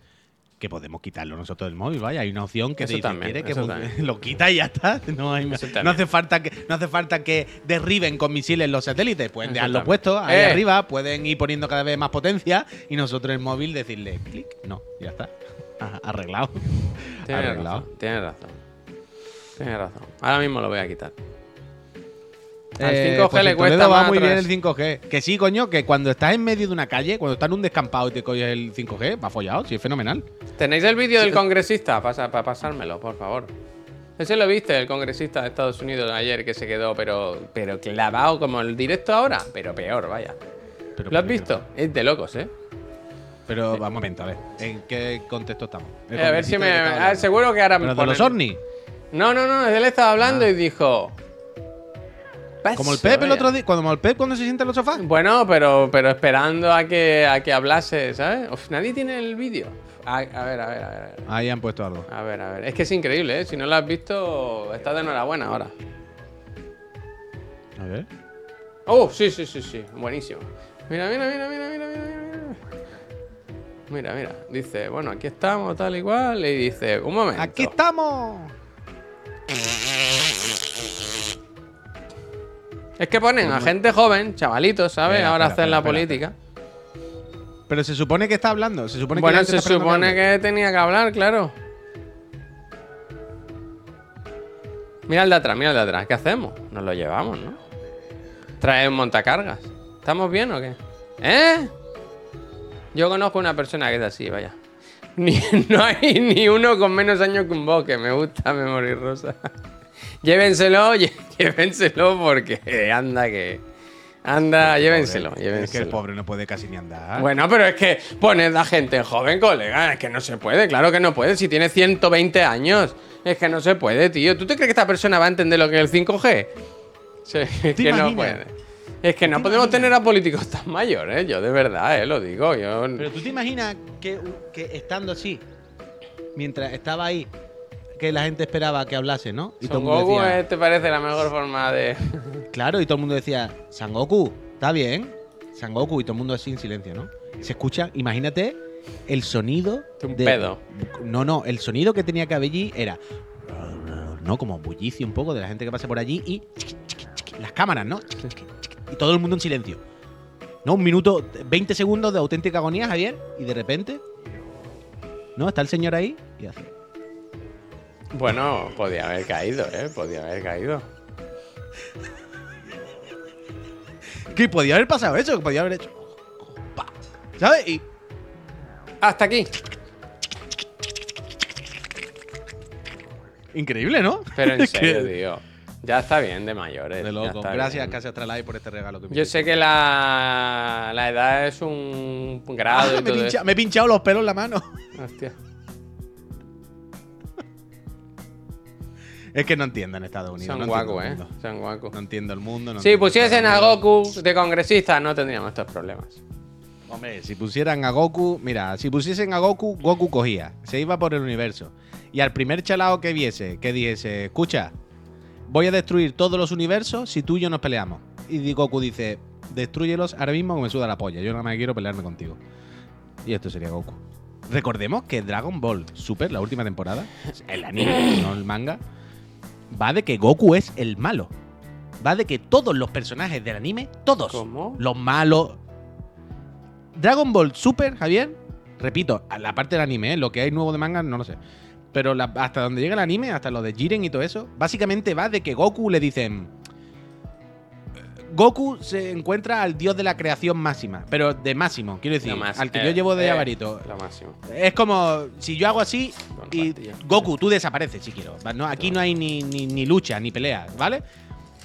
que podemos quitarlo nosotros del móvil, vaya. Hay una opción que Eso te dice, también, "¿Quieres que eso funcione?". también. lo quita y ya está. No, hay- hace falta que no hace falta que derriben con misiles los satélites. Pueden dejarlo puesto ahí Eh. arriba, pueden ir poniendo cada vez más potencia y nosotros el móvil decirle clic. No, ya está. Ah, Arreglado. Tienes Arreglado. razón, tienes razón. Tienes razón. Ahora mismo lo voy a quitar. Al Eh, 5G pues le cuesta va más muy bien el 5G. Que sí, coño, que cuando estás en medio de una calle, cuando estás en un descampado y te coges el 5G, va follado, sí, es fenomenal. ¿Tenéis el vídeo del congresista? Para pasármelo, por favor. Ese lo viste, el congresista de Estados Unidos ayer que se quedó, pero, pero clavado como el directo ahora, pero peor, vaya. Pero, ¿Lo has visto? Es de locos, ¿eh? Pero va un momento, a ver. ¿En qué contexto estamos? Eh, a ver si me. ah, seguro que ahora me ¿Pero de ponen- los ovnis? No, no, no, él estaba hablando y dijo. Como el "Paso, Pep el vaya". otro día, cuando el Pep cuando se sienta en los sofás. Bueno, pero, pero esperando a que, a que hablase, ¿sabes? Uf, nadie tiene el vídeo. A, a ver, a ver, a ver. a ver. Ahí han puesto algo. A ver, a ver. Es que es increíble, ¿eh? Si no lo has visto, estás de enhorabuena ahora. A ver. Oh, sí, sí, sí, sí. Buenísimo. Mira, mira, mira, mira, mira, mira, mira. Mira, mira. Dice, bueno, aquí estamos, tal y cual. Y dice, un momento. ¡Aquí estamos! Es que ponen a gente joven, chavalitos, ¿sabes? Espera, Ahora espera, hacer la espera, política. Pero se supone que está hablando. Se supone que Bueno, se supone que tenía que hablar, claro. Mira el de atrás, mira el de atrás. ¿Qué hacemos? Nos lo llevamos, ¿no? Trae un montacargas. ¿Estamos bien o qué? ¿Eh? Yo conozco una persona que es así, vaya. Ni- no hay ni uno con menos años que un boque. Me gusta Memory Rosa. Llévenselo, llévenselo porque anda que... Anda, llévenselo, Pobre, Es que el llévenselo. pobre no puede casi ni andar. Bueno, pero es que poned a gente joven, colega. Es que no se puede, claro que no puede. Si tiene 120 años, es que no se puede, tío. ¿Tú te crees que esta persona va a entender lo que es el 5G? Sí, es que no puede. Es que no podemos tener a políticos tan mayores, yo de verdad, eh, lo digo. Yo... Pero tú te imaginas que, que estando así, mientras estaba ahí, que la gente esperaba que hablase, ¿no? Y todo Son el mundo Goku, decía, eh, ¿te parece la mejor forma de...? Claro, y todo el mundo decía, Sangoku, está bien. Sangoku, y todo el mundo así en silencio, ¿no? Se escucha, imagínate el sonido. De un pedo. No, no, el sonido que tenía que haber allí era. No, como bullicio un poco de la gente que pasa por allí y. Las cámaras, ¿no? Y todo el mundo en silencio. ¿No? Un minuto, 20 segundos de auténtica agonía, Javier, y de repente. ¿No? Está el señor ahí y hace. Bueno, podía haber caído, ¿eh? Podía haber caído. Que podía haber pasado eso, que podía haber hecho. pa, ¿Sabes? Y. Hasta aquí. Increíble, ¿no? Pero en serio, tío. Ya está bien de mayores. De loco. Gracias, bien. Casa Astralife, por este regalo que me Yo sé que la, la edad es un grado Ah, y me, he todo pincha- me he pinchado los pelos en la mano. Hostia. Es que no entiendo en Estados Unidos. Son no guacos, eh. Son guacos. No entiendo el mundo. No Si pusiesen a. Goku de congresista, no tendríamos estos problemas. Hombre, si pusieran a Goku, mira, si pusiesen a Goku, Goku cogía, se iba por el universo. Y al primer chalao que viese, que dijese, escucha, voy a destruir todos los universos si tú y yo nos peleamos. Y Goku dice, destruyelos ahora mismo que me suda la polla, yo nada más quiero pelearme contigo. Y esto sería Goku. Recordemos que Dragon Ball Super, la última temporada, el anime, no el manga, va de que Goku es el malo. Va de que todos los personajes del anime, todos, ¿Cómo? los malos. Dragon Ball Super, Javier, repito, a la parte del anime, ¿eh? lo que hay nuevo de manga no lo sé. Pero la- hasta donde llega el anime, hasta lo de Jiren y todo eso, básicamente va de que Goku le dicen. Goku se encuentra al dios de la creación máxima, pero de máximo, quiero decir, más- al que eh, yo llevo de eh. Lo máximo. Es como si yo hago así y. Goku, tú desapareces si quiero. No, aquí no hay ni, ni- ni lucha, ni pelea, ¿vale?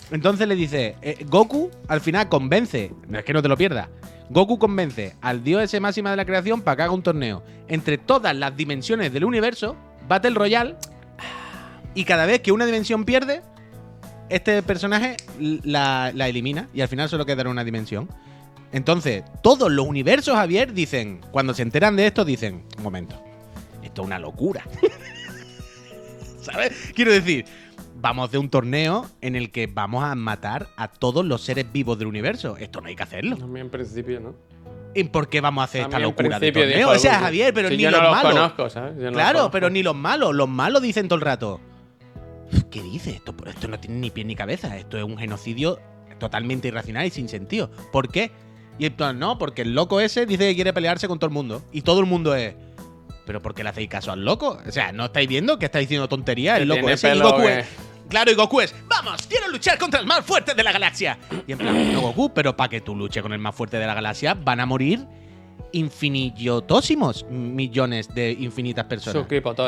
Entonces le dice, eh, Goku al final convence, es que no te lo pierdas, Goku convence al dios ese máxima de la creación para que haga un torneo entre todas las dimensiones del universo, Battle Royale, y cada vez que una dimensión pierde, este personaje la, la elimina y al final solo quedará una dimensión. Entonces, todos los universos, Javier, dicen, cuando se enteran de esto, dicen, un momento, esto es una locura. ¿Sabes? Quiero decir, vamos de un torneo en el que vamos a matar a todos los seres vivos del universo. Esto no hay que hacerlo. A mí en principio, ¿no? ¿Y por qué vamos a hacer A esta locura de torneo? O sea. Javier, pero Si ni yo los no los malos. conozco, ¿sabes? Yo no los claro, pero ni los malos. Los malos dicen todo el rato. ¿Qué dice? Esto, esto no tiene ni pie ni cabeza. Esto es un genocidio totalmente irracional y sin sentido. ¿Por qué? Y entonces, no, porque el loco ese dice que quiere pelearse con todo el mundo. Y todo el mundo es. ¿Pero por qué le hacéis caso al loco? O sea, ¿no estáis viendo que está diciendo tontería el loco ese? Y Goku es. Claro, y Goku es. ¡Vamos! ¡Quiero luchar contra el más fuerte de la galaxia! Y en plan, no, Goku, pero para que tú luches con el más fuerte de la galaxia, van a morir infinitosimos millones de infinitas personas.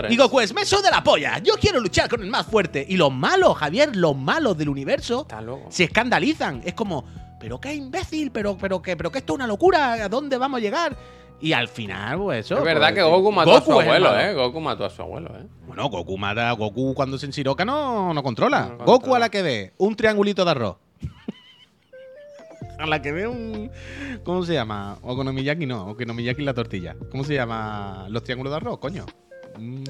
Y Goku es, me de la polla, yo quiero luchar con el más fuerte. Y los malos, Javier, los malos del universo, se escandalizan. Es como, pero qué imbécil, pero, pero, que, pero que esto es una locura, ¿a dónde vamos a llegar? Y al final, pues eso. Es verdad pues, que Goku mató a su abuelo. ¿eh? Goku mató a su abuelo, ¿eh? Bueno, Goku mata, Goku cuando se ensiroca no, no controla. No Goku controla. a la que ve un triangulito de arroz. a la que ve un. ¿Cómo se llama? Okonomiyaki no, Okonomiyaki la tortilla. ¿Cómo se llama los triángulos de arroz, coño? Mm.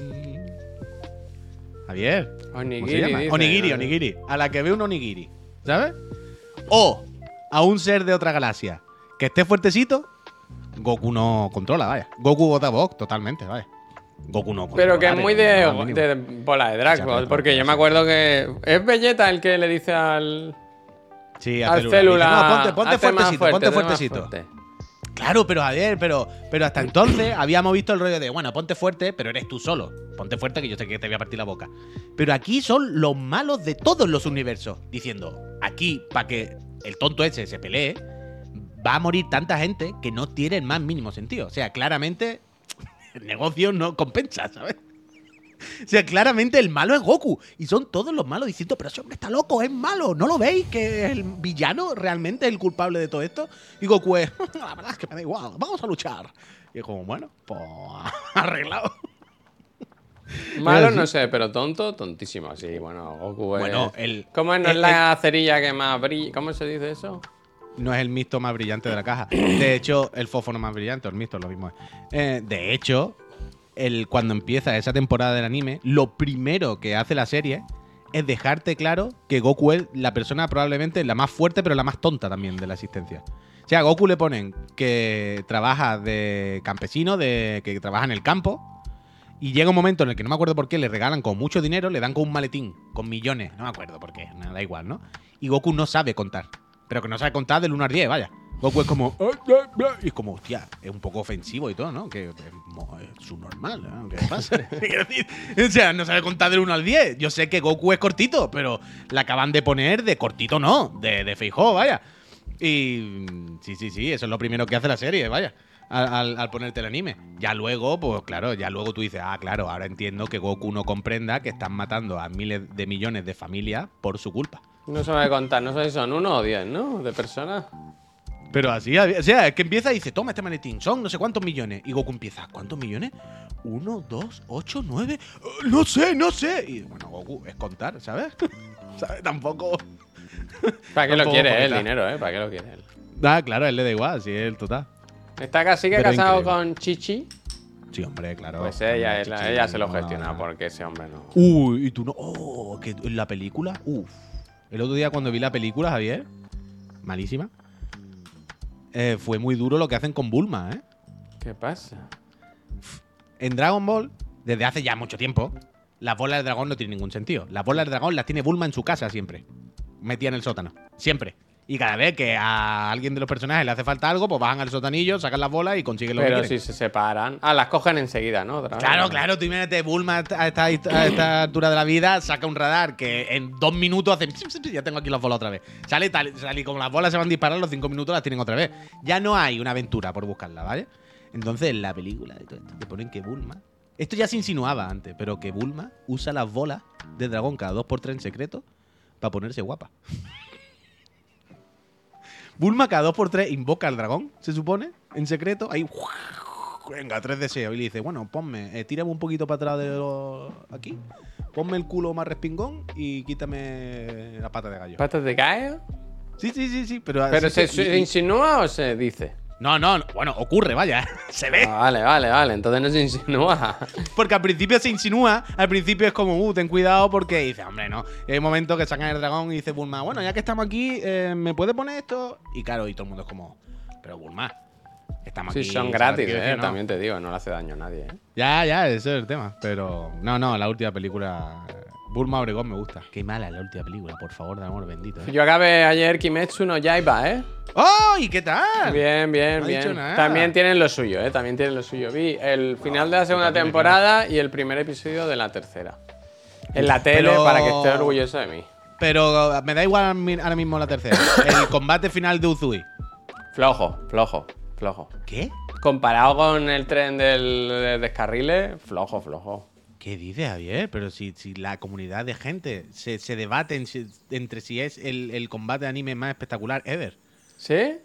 Javier. ¿Cómo Onigiri, se llama? dice, onigiri, ¿no? onigiri. A la que ve un onigiri. ¿Sabes? O a un ser de otra galaxia que esté fuertecito, Goku no controla, vaya. Goku vota Vox totalmente, vaya. Goku no controla. Pero que es muy de, bola de Dragon porque yo me acuerdo que es Vegeta el que le dice al, Sí, al célula. no, ponte, ponte "Hazte más fuertecito, fuerte, ponte fuertecito. fuerte". Claro, pero a ver, pero, pero hasta entonces habíamos visto el rollo de, bueno, ponte fuerte, pero eres tú solo. Ponte fuerte que yo sé que te voy a partir la boca. Pero aquí son los malos de todos los universos. Diciendo, aquí, para que el tonto ese se pelee, va a morir tanta gente que no tiene el más mínimo sentido. O sea, claramente el negocio no compensa, ¿sabes? O sea, claramente el malo es Goku. Y son todos los malos diciendo, pero ese hombre está loco, es malo. ¿No lo veis que el villano realmente es el culpable de todo esto? Y Goku es, la verdad es que me da igual, vamos a luchar. Y es como, bueno, pues arreglado. Malo no sé, pero tonto, tontísimo. Sí, bueno, Goku es. Bueno, el- ¿Cómo es? ¿No es el- la cerilla que más brilla? ¿Cómo se dice eso? No es el mixto más brillante de la caja. De hecho, el fósforo más brillante, el mixto, lo mismo es. Eh, de hecho, el, cuando empieza esa temporada del anime, lo primero que hace la serie es dejarte claro que Goku es la persona probablemente la más fuerte, pero la más tonta también de la existencia. O sea, a Goku le ponen que trabaja de campesino, de que trabaja en el campo, y llega un momento en el que no me acuerdo por qué le regalan con mucho dinero, le dan con un maletín, con millones, no me acuerdo por qué, nada, da igual, ¿no? Y Goku no sabe contar, pero que no sabe contar del 1 al 10, vaya. Goku es como. Y es como, hostia, es un poco ofensivo y todo, ¿no? Que es, mo- es su normal, ¿no? ¿Qué pasa? O sea, no sabe contar del 1 al 10. Yo sé que Goku es cortito, pero la acaban de poner de cortito, no, de, de Feijó, vaya. Y sí, sí, sí, eso es lo primero que hace la serie, vaya. al, ponerte el anime. Ya luego, pues claro, ya luego tú dices, ah, claro, ahora entiendo que Goku no comprenda que están matando a miles de millones de familias por su culpa. No se me va a contar, no sé si son uno o diez, ¿no? De personas. Pero así, o sea, es que empieza y dice, toma este maletín, son no sé cuántos millones. Y Goku empieza, ¿cuántos millones? Uno, dos, ocho, nueve. "Eh, No sé, no sé. Y bueno, Goku es contar, ¿sabes? ¿Sabes? Tampoco. ¿Para qué lo quiere él, el dinero, eh? ¿Para qué lo quiere él? Ah, claro, él le da igual, sí, él total. Está casi que Pero casado increíble. con Chichi. Sí, hombre, claro. Pues ella, ella, se lo gestiona no. porque ese hombre no. Uy, y tú no. Oh, que en la película. Uf. El otro día cuando vi la película, Javier, malísima. Eh, fue muy duro lo que hacen con Bulma, ¿eh? ¿Qué pasa? En Dragon Ball, desde hace ya mucho tiempo, las bolas de dragón no tienen ningún sentido. Las bolas de dragón las tiene Bulma en su casa siempre. Metida en el sótano. Siempre. Y cada vez que a alguien de los personajes le hace falta algo, pues bajan al sotanillo, sacan las bolas y consiguen lo Pero que si se separan. Ah, las cogen enseguida, ¿no? Otra vez. Claro, claro, tú imagínate, Bulma a esta, a esta altura de la vida saca un radar que en dos minutos hace. Ya tengo aquí las bolas otra vez. Sale tal, sale y como las bolas se van a disparar, los cinco minutos las tienen otra vez. Ya no hay una aventura por buscarla, ¿vale? Entonces, en la película de todo esto, te ponen que Bulma. Esto ya se insinuaba antes, pero que Bulma usa las bolas de dragón cada dos por tres en secreto para ponerse guapa. Bulma cada dos por tres invoca al dragón, se supone, en secreto. Ahí, venga, tres deseos. Y le dice, bueno, ponme, eh, tírame un poquito para atrás de lo- aquí. Ponme el culo más respingón y quítame la pata de gallo. ¿Patas de cae? Sí, sí, sí, sí. Pero, ¿Pero se, que- se y- insinúa o se dice? No, no, no, bueno, ocurre, vaya. se ve. Ah, vale, vale, vale. Entonces no se insinúa. Porque al principio se insinúa, al principio es como, uh, ten cuidado porque dice, hombre, no. Y hay momentos que sacan el dragón y dice Bulma, bueno, ya que estamos aquí, eh, ¿me puede poner esto? Y claro, y todo el mundo es como, pero Bulma, estamos Sí, aquí. son ¿sabes gratis, eh. no? También te digo, no le hace daño a nadie, eh. Ya, ya, ese es el tema. Pero no, no, la última película, Bulma Obregón me gusta. Qué mala la última película, por favor, de amor bendito. ¿eh? Yo acabé ayer Kimetsu no Yaiba, ¿eh? ¡Oh! ¿Y qué tal? Bien, bien, No bien. También tienen lo suyo, ¿eh? También tienen lo suyo. Vi el final de la segunda temporada y el primer episodio de la tercera. En la tele Pero- para que esté orgulloso de mí. Pero me da igual ahora mismo la tercera. el combate final de Uzui. Flojo, flojo, flojo. ¿Qué? Comparado con el tren del de descarrile, flojo, flojo. ¿Qué dices, Javier? Pero si, si la comunidad de gente se, se debate en entre si es el, el combate de anime más espectacular ever. ¿Sí?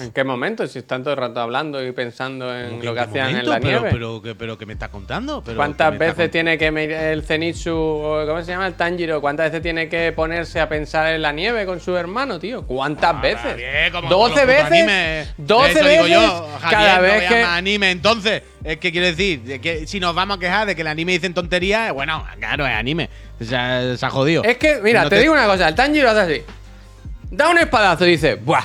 ¿En qué momento? Si están todo el rato hablando y pensando en ¿Cómo lo que hacían en la pero, nieve. Pero, pero, ¿qué me estás contando? Pero, ¿Cuántas ¿qué me estás veces tiene que el Zenitsu, o ¿cómo se llama? El Tanjiro, ¿cuántas veces tiene que ponerse a pensar en la nieve con su hermano, tío? ¿Cuántas Ah, veces? Javier, como todos los 12 putos veces. animes. 12 Eso veces. digo yo, Javier, cada no vez veas que. anime, entonces, es que quiero decir, de que si nos vamos a quejar de que el anime dicen tonterías, bueno, claro, es anime. Se ha, se ha jodido. Es que, mira, No te, digo una cosa, el Tanjiro hace así. Da un espadazo y dice, ¡buah!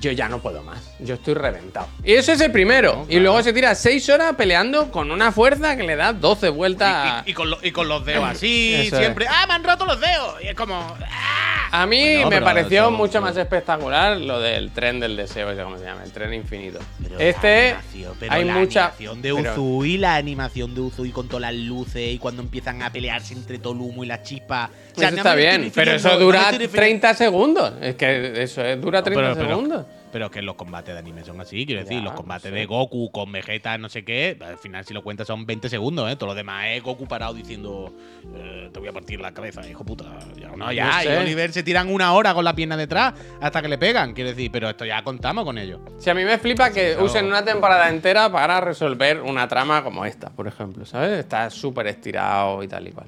Yo ya no puedo más. Yo estoy reventado. Y eso es el primero. Y luego se tira 6 horas peleando con una fuerza que le da 12 vueltas. Y, y- y con lo- y con los dedos así, Eso es. siempre. ¡Ah, me han roto los dedos! Y es como. ¡Ah! A mí me pero pareció eso- mucho más espectacular lo del tren del deseo, ese cómo se llama, el tren infinito. Pero este animación, pero hay la mucha animación de pero- Uzui, la animación de Uzui con todas las luces y cuando empiezan a pelearse entre todo el humo y las chispas. O sea, eso no está bien, pero eso dura estoy refiriendo- 30 segundos. Es que eso es, dura 30 pero, pero- segundos. Pero que los combates de anime son así, quiero decir, Ya, los no combates sé. de Goku con Vegeta, no sé qué, al final si lo cuentas son 20 segundos, ¿eh? Todo lo demás es Goku parado diciendo, eh, te voy a partir la cabeza, hijo puta. Ya, no, ya, No y. Oliver se tiran una hora con la pierna detrás hasta que le pegan, quiero decir, pero esto ya contamos con ello. Si a mí me flipa que usen una temporada entera para resolver una trama como esta, por ejemplo, ¿sabes? Está súper estirado y tal y cual.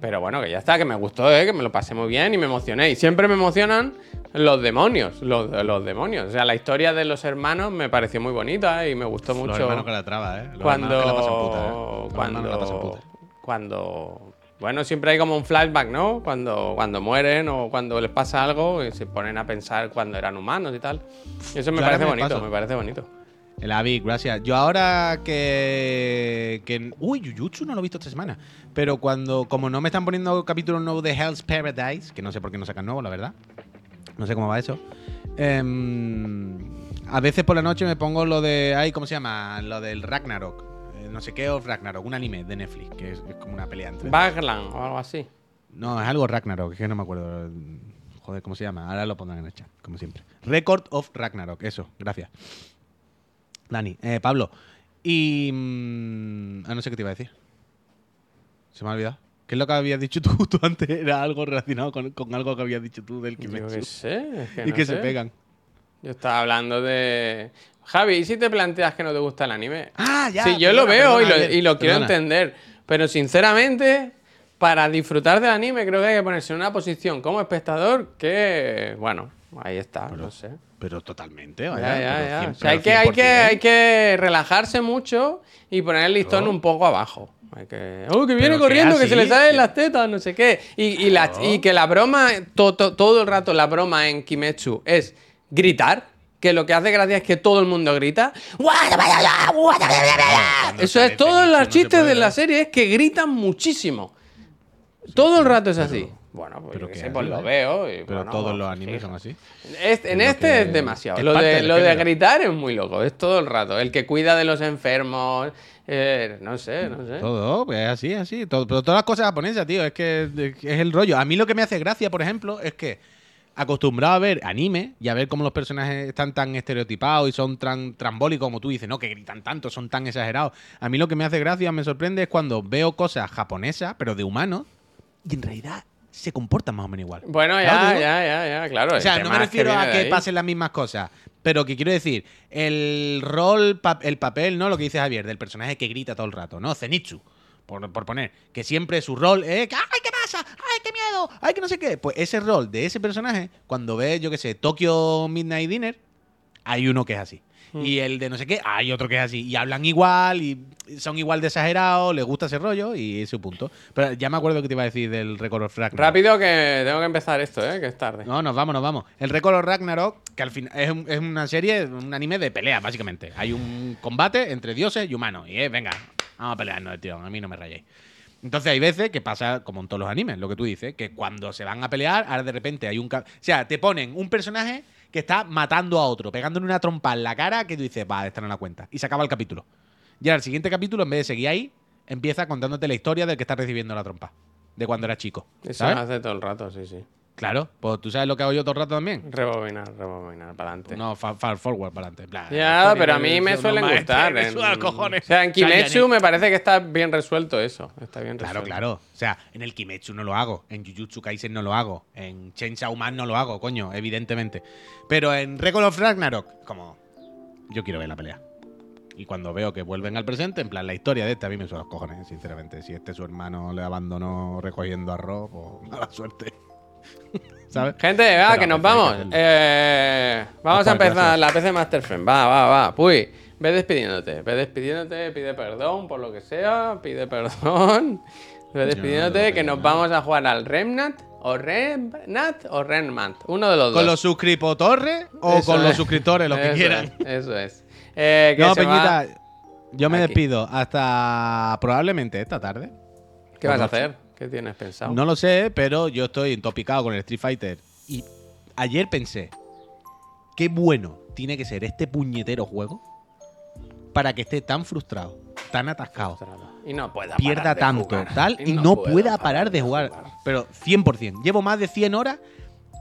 Pero bueno, que ya está, que me gustó, ¿eh? que me lo pasé muy bien y me emocioné. Y siempre me emocionan los demonios, los, los demonios. O sea, la historia de los hermanos me pareció muy bonita y me gustó mucho. Los hermanos que la traba, ¿eh? Los cuando, que la pasan puta, ¿eh? Los hermanos que la pasan cuando, puta. cuando, bueno, siempre hay como un flashback, ¿no? Cuando, cuando mueren o cuando les pasa algo y se ponen a pensar cuando eran humanos y tal. Y eso me Claro, parece bonito, paso. me parece bonito. El Avi, gracias. Yo ahora que, que. Uy, Jujutsu no lo he visto esta semana. Pero cuando. Como no me están poniendo capítulos nuevos de Hell's Paradise, que no sé por qué no sacan nuevo, la verdad. No sé cómo va eso. em, a veces por la noche me pongo lo de. Ay, ¿cómo se llama? Lo del Ragnarok. Eh, no sé qué of Ragnarok, un anime de Netflix, que es, es como una pelea entre. Bagland o algo así. No, es algo Ragnarok, es que no me acuerdo. Joder, ¿cómo se llama? Ahora lo pondrán en el chat, como siempre. Record of Ragnarok, eso, gracias. Dani, eh, Pablo. Y. mm, ah, no sé qué te iba a decir. Se me ha olvidado. ¿Qué es lo que habías dicho tú justo antes? Era algo relacionado con, con algo que habías dicho tú del Yo Kimetsu. qué sé. es que y no que se pegan. Yo estaba hablando de. Javi, ¿y si te planteas que no te gusta el anime? Ah, ya. sí, yo lo veo perdona, y lo, Javier, y lo quiero entender. Pero sinceramente, para disfrutar del anime, creo que hay que ponerse en una posición como espectador que. Bueno, ahí está, no sé. Pero totalmente, Ya, vaya. ya, pero ya. cien- O sea, hay pero que, hay, que, 100%. hay que relajarse mucho y poner el listón un poco abajo. Que. ¡Oh, que viene que corriendo, que, así, se le salen que- las tetas, no sé qué! Y, y, la- y que la broma, to- to- todo el rato la broma en Kimetsu es gritar. Que lo que hace gracia es que todo el mundo grita. Eso es, todos los chistes de la serie es que gritan muchísimo. Todo el rato es así. Bueno, pues pero que sé, pues lo veo. y, Pero bueno, todos los animes son así. Este- en Lo este que- es demasiado. es Lo de, lo de gritar es muy loco, es todo el rato. El que cuida de los enfermos, eh, no sé, no sé. Todo, pues es así, así. Todo, pero todas las cosas japonesas, tío, es que es, el rollo. A mí lo que me hace gracia, por ejemplo, es que acostumbrado a ver anime y a ver cómo los personajes están tan estereotipados y son tan trambólicos como tú dices, no, que gritan tanto, son tan exagerados. A mí lo que me hace gracia, me sorprende, es cuando veo cosas japonesas, pero de humanos, y en realidad se comportan más o menos igual. Bueno, ¿Sabes ya, ya, ya, ya, claro. O sea, no me refiero a que pasen las mismas cosas, pero que quiero decir, el rol, el papel, ¿no? Lo que dice Javier, del personaje que grita todo el rato, ¿no? Zenitsu, por, por poner, que siempre su rol es ¡ay, qué pasa! ¡ay, qué miedo! ¡ay, que no sé qué! Pues ese rol de ese personaje, cuando ves, yo qué sé, Tokyo Midnight Dinner, hay uno que es así. Hmm. Y el de no sé qué, hay otro que es así. Y hablan igual, y son igual de exagerados, les gusta ese rollo, y ese punto. Pero ya me acuerdo que te iba a decir del Record Ragnarok. Rápido que tengo que empezar esto, ¿eh? Que es tarde. No, nos vamos, nos vamos. El Record Ragnarok, que al final es, un- es una serie, un anime de pelea, básicamente. Hay un combate entre dioses y humanos. Y es, venga, vamos a pelearnos, tío. A mí no me rayéis. Entonces hay veces que pasa como en todos los animes, lo que tú dices, que cuando se van a pelear, ahora de repente hay un... O sea, te ponen un personaje que está matando a otro, pegándole una trompa en la cara que tú dices, va, esta no la cuenta. Y se acaba el capítulo. Y ahora el siguiente capítulo, en vez de seguir ahí, empieza contándote la historia del que está recibiendo la trompa. De cuando era chico. Eso ¿sabes? hace todo el rato, sí, sí. Claro, pues tú sabes lo que hago yo todo el rato también. Rebobinar, rebobinar, para adelante. No, fa- far forward para adelante. Ya, pero a mí me suelen unos gustar. me en- suda los cojones. O sea, en Kimetsu me parece que está bien resuelto eso. Está bien Claro, resuelto. claro. O sea, en el Kimetsu no lo hago. En Jujutsu Kaisen no lo hago. En Chainsaw Man no lo hago, coño, evidentemente. Pero en Record of Ragnarok, como. Yo quiero ver la pelea. Y cuando veo que vuelven al presente, en plan, la historia de este a mí me suena los cojones, sinceramente. Si este su hermano le abandonó recogiendo arroz, pues mala suerte. ¿Sabes? Gente, va, Pero que nos vamos. Eh, vamos a empezar gracias. la PC Master Friend. Va, va, va. Puy, ve despidiéndote. Ve despidiéndote, pide perdón por lo que sea. Pide perdón. Ve despidiéndote no que nos vamos a jugar al Remnant. O Remnant o Remnant. Uno de los ¿Con dos. los suscriptores o Eso con los es. suscriptores, los que quieran? es, eso es. Eh, que No, va- Peñita, yo me Aquí. despido hasta probablemente esta tarde. ¿Qué vas a hacer? ¿Qué tienes pensado? No lo sé, pero yo estoy intopicado con el Street Fighter. Y ayer pensé, qué bueno tiene que ser este puñetero juego para que esté tan frustrado, tan atascado, Y no pueda pierda parar de tanto, jugar. tal, y no, pueda pueda parar de jugar. Pero 100%. Llevo más de 100 horas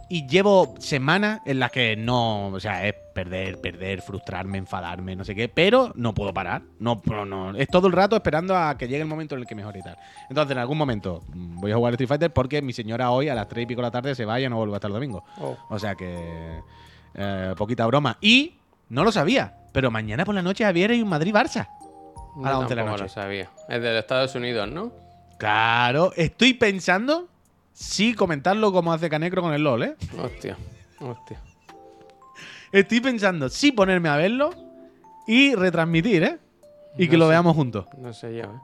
y llevo semanas en las que no, o sea, es perder, perder, frustrarme, enfadarme, no sé qué, pero no puedo parar. No, no, no. Es todo el rato esperando a que llegue el momento en el que mejore y tal. Entonces, en algún momento mm, voy a jugar Street Fighter porque mi señora hoy a las 3 y pico de la tarde se vaya y no vuelve hasta el domingo. Oh. O sea que. eh, poquita broma. Y no lo sabía, pero mañana por la noche Javier hay un Madrid-Barça. A las 11 de la noche. lo sabía. Es de los Estados Unidos, ¿no? Claro, estoy pensando si comentarlo como hace Canecro con el LOL, ¿eh? Hostia, hostia. Estoy pensando si ponerme a verlo y retransmitir, ¿eh? Y No que lo sé. veamos juntos. No sé yo, ¿eh?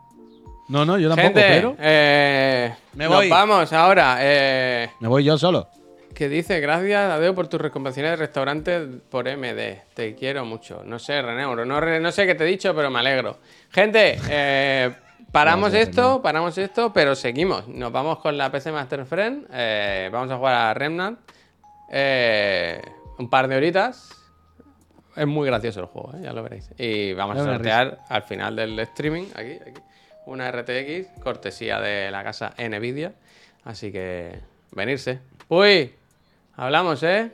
No, no, yo tampoco, Gente, pero eh, Me nos voy. vamos ahora. Eh, me voy yo solo. que dice, gracias, Adeo, por tus recomendaciones de restaurante por MD. Te quiero mucho. No sé, René, no, no sé qué te he dicho, pero me alegro. Gente, eh, paramos esto, paramos esto, pero seguimos. Nos vamos con la PC Master Friend. eh, vamos a jugar a Remnant. eh, un par de horitas. Es muy gracioso el juego, ¿eh? ya lo veréis. Y vamos a sortear al final del streaming, aquí, aquí, una RTX, cortesía de la casa Nvidia. Así que, venirse. Uy, hablamos, ¿eh?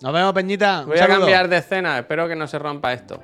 Nos vemos, Peñita. Voy a cambiar de escena, espero que no se rompa esto.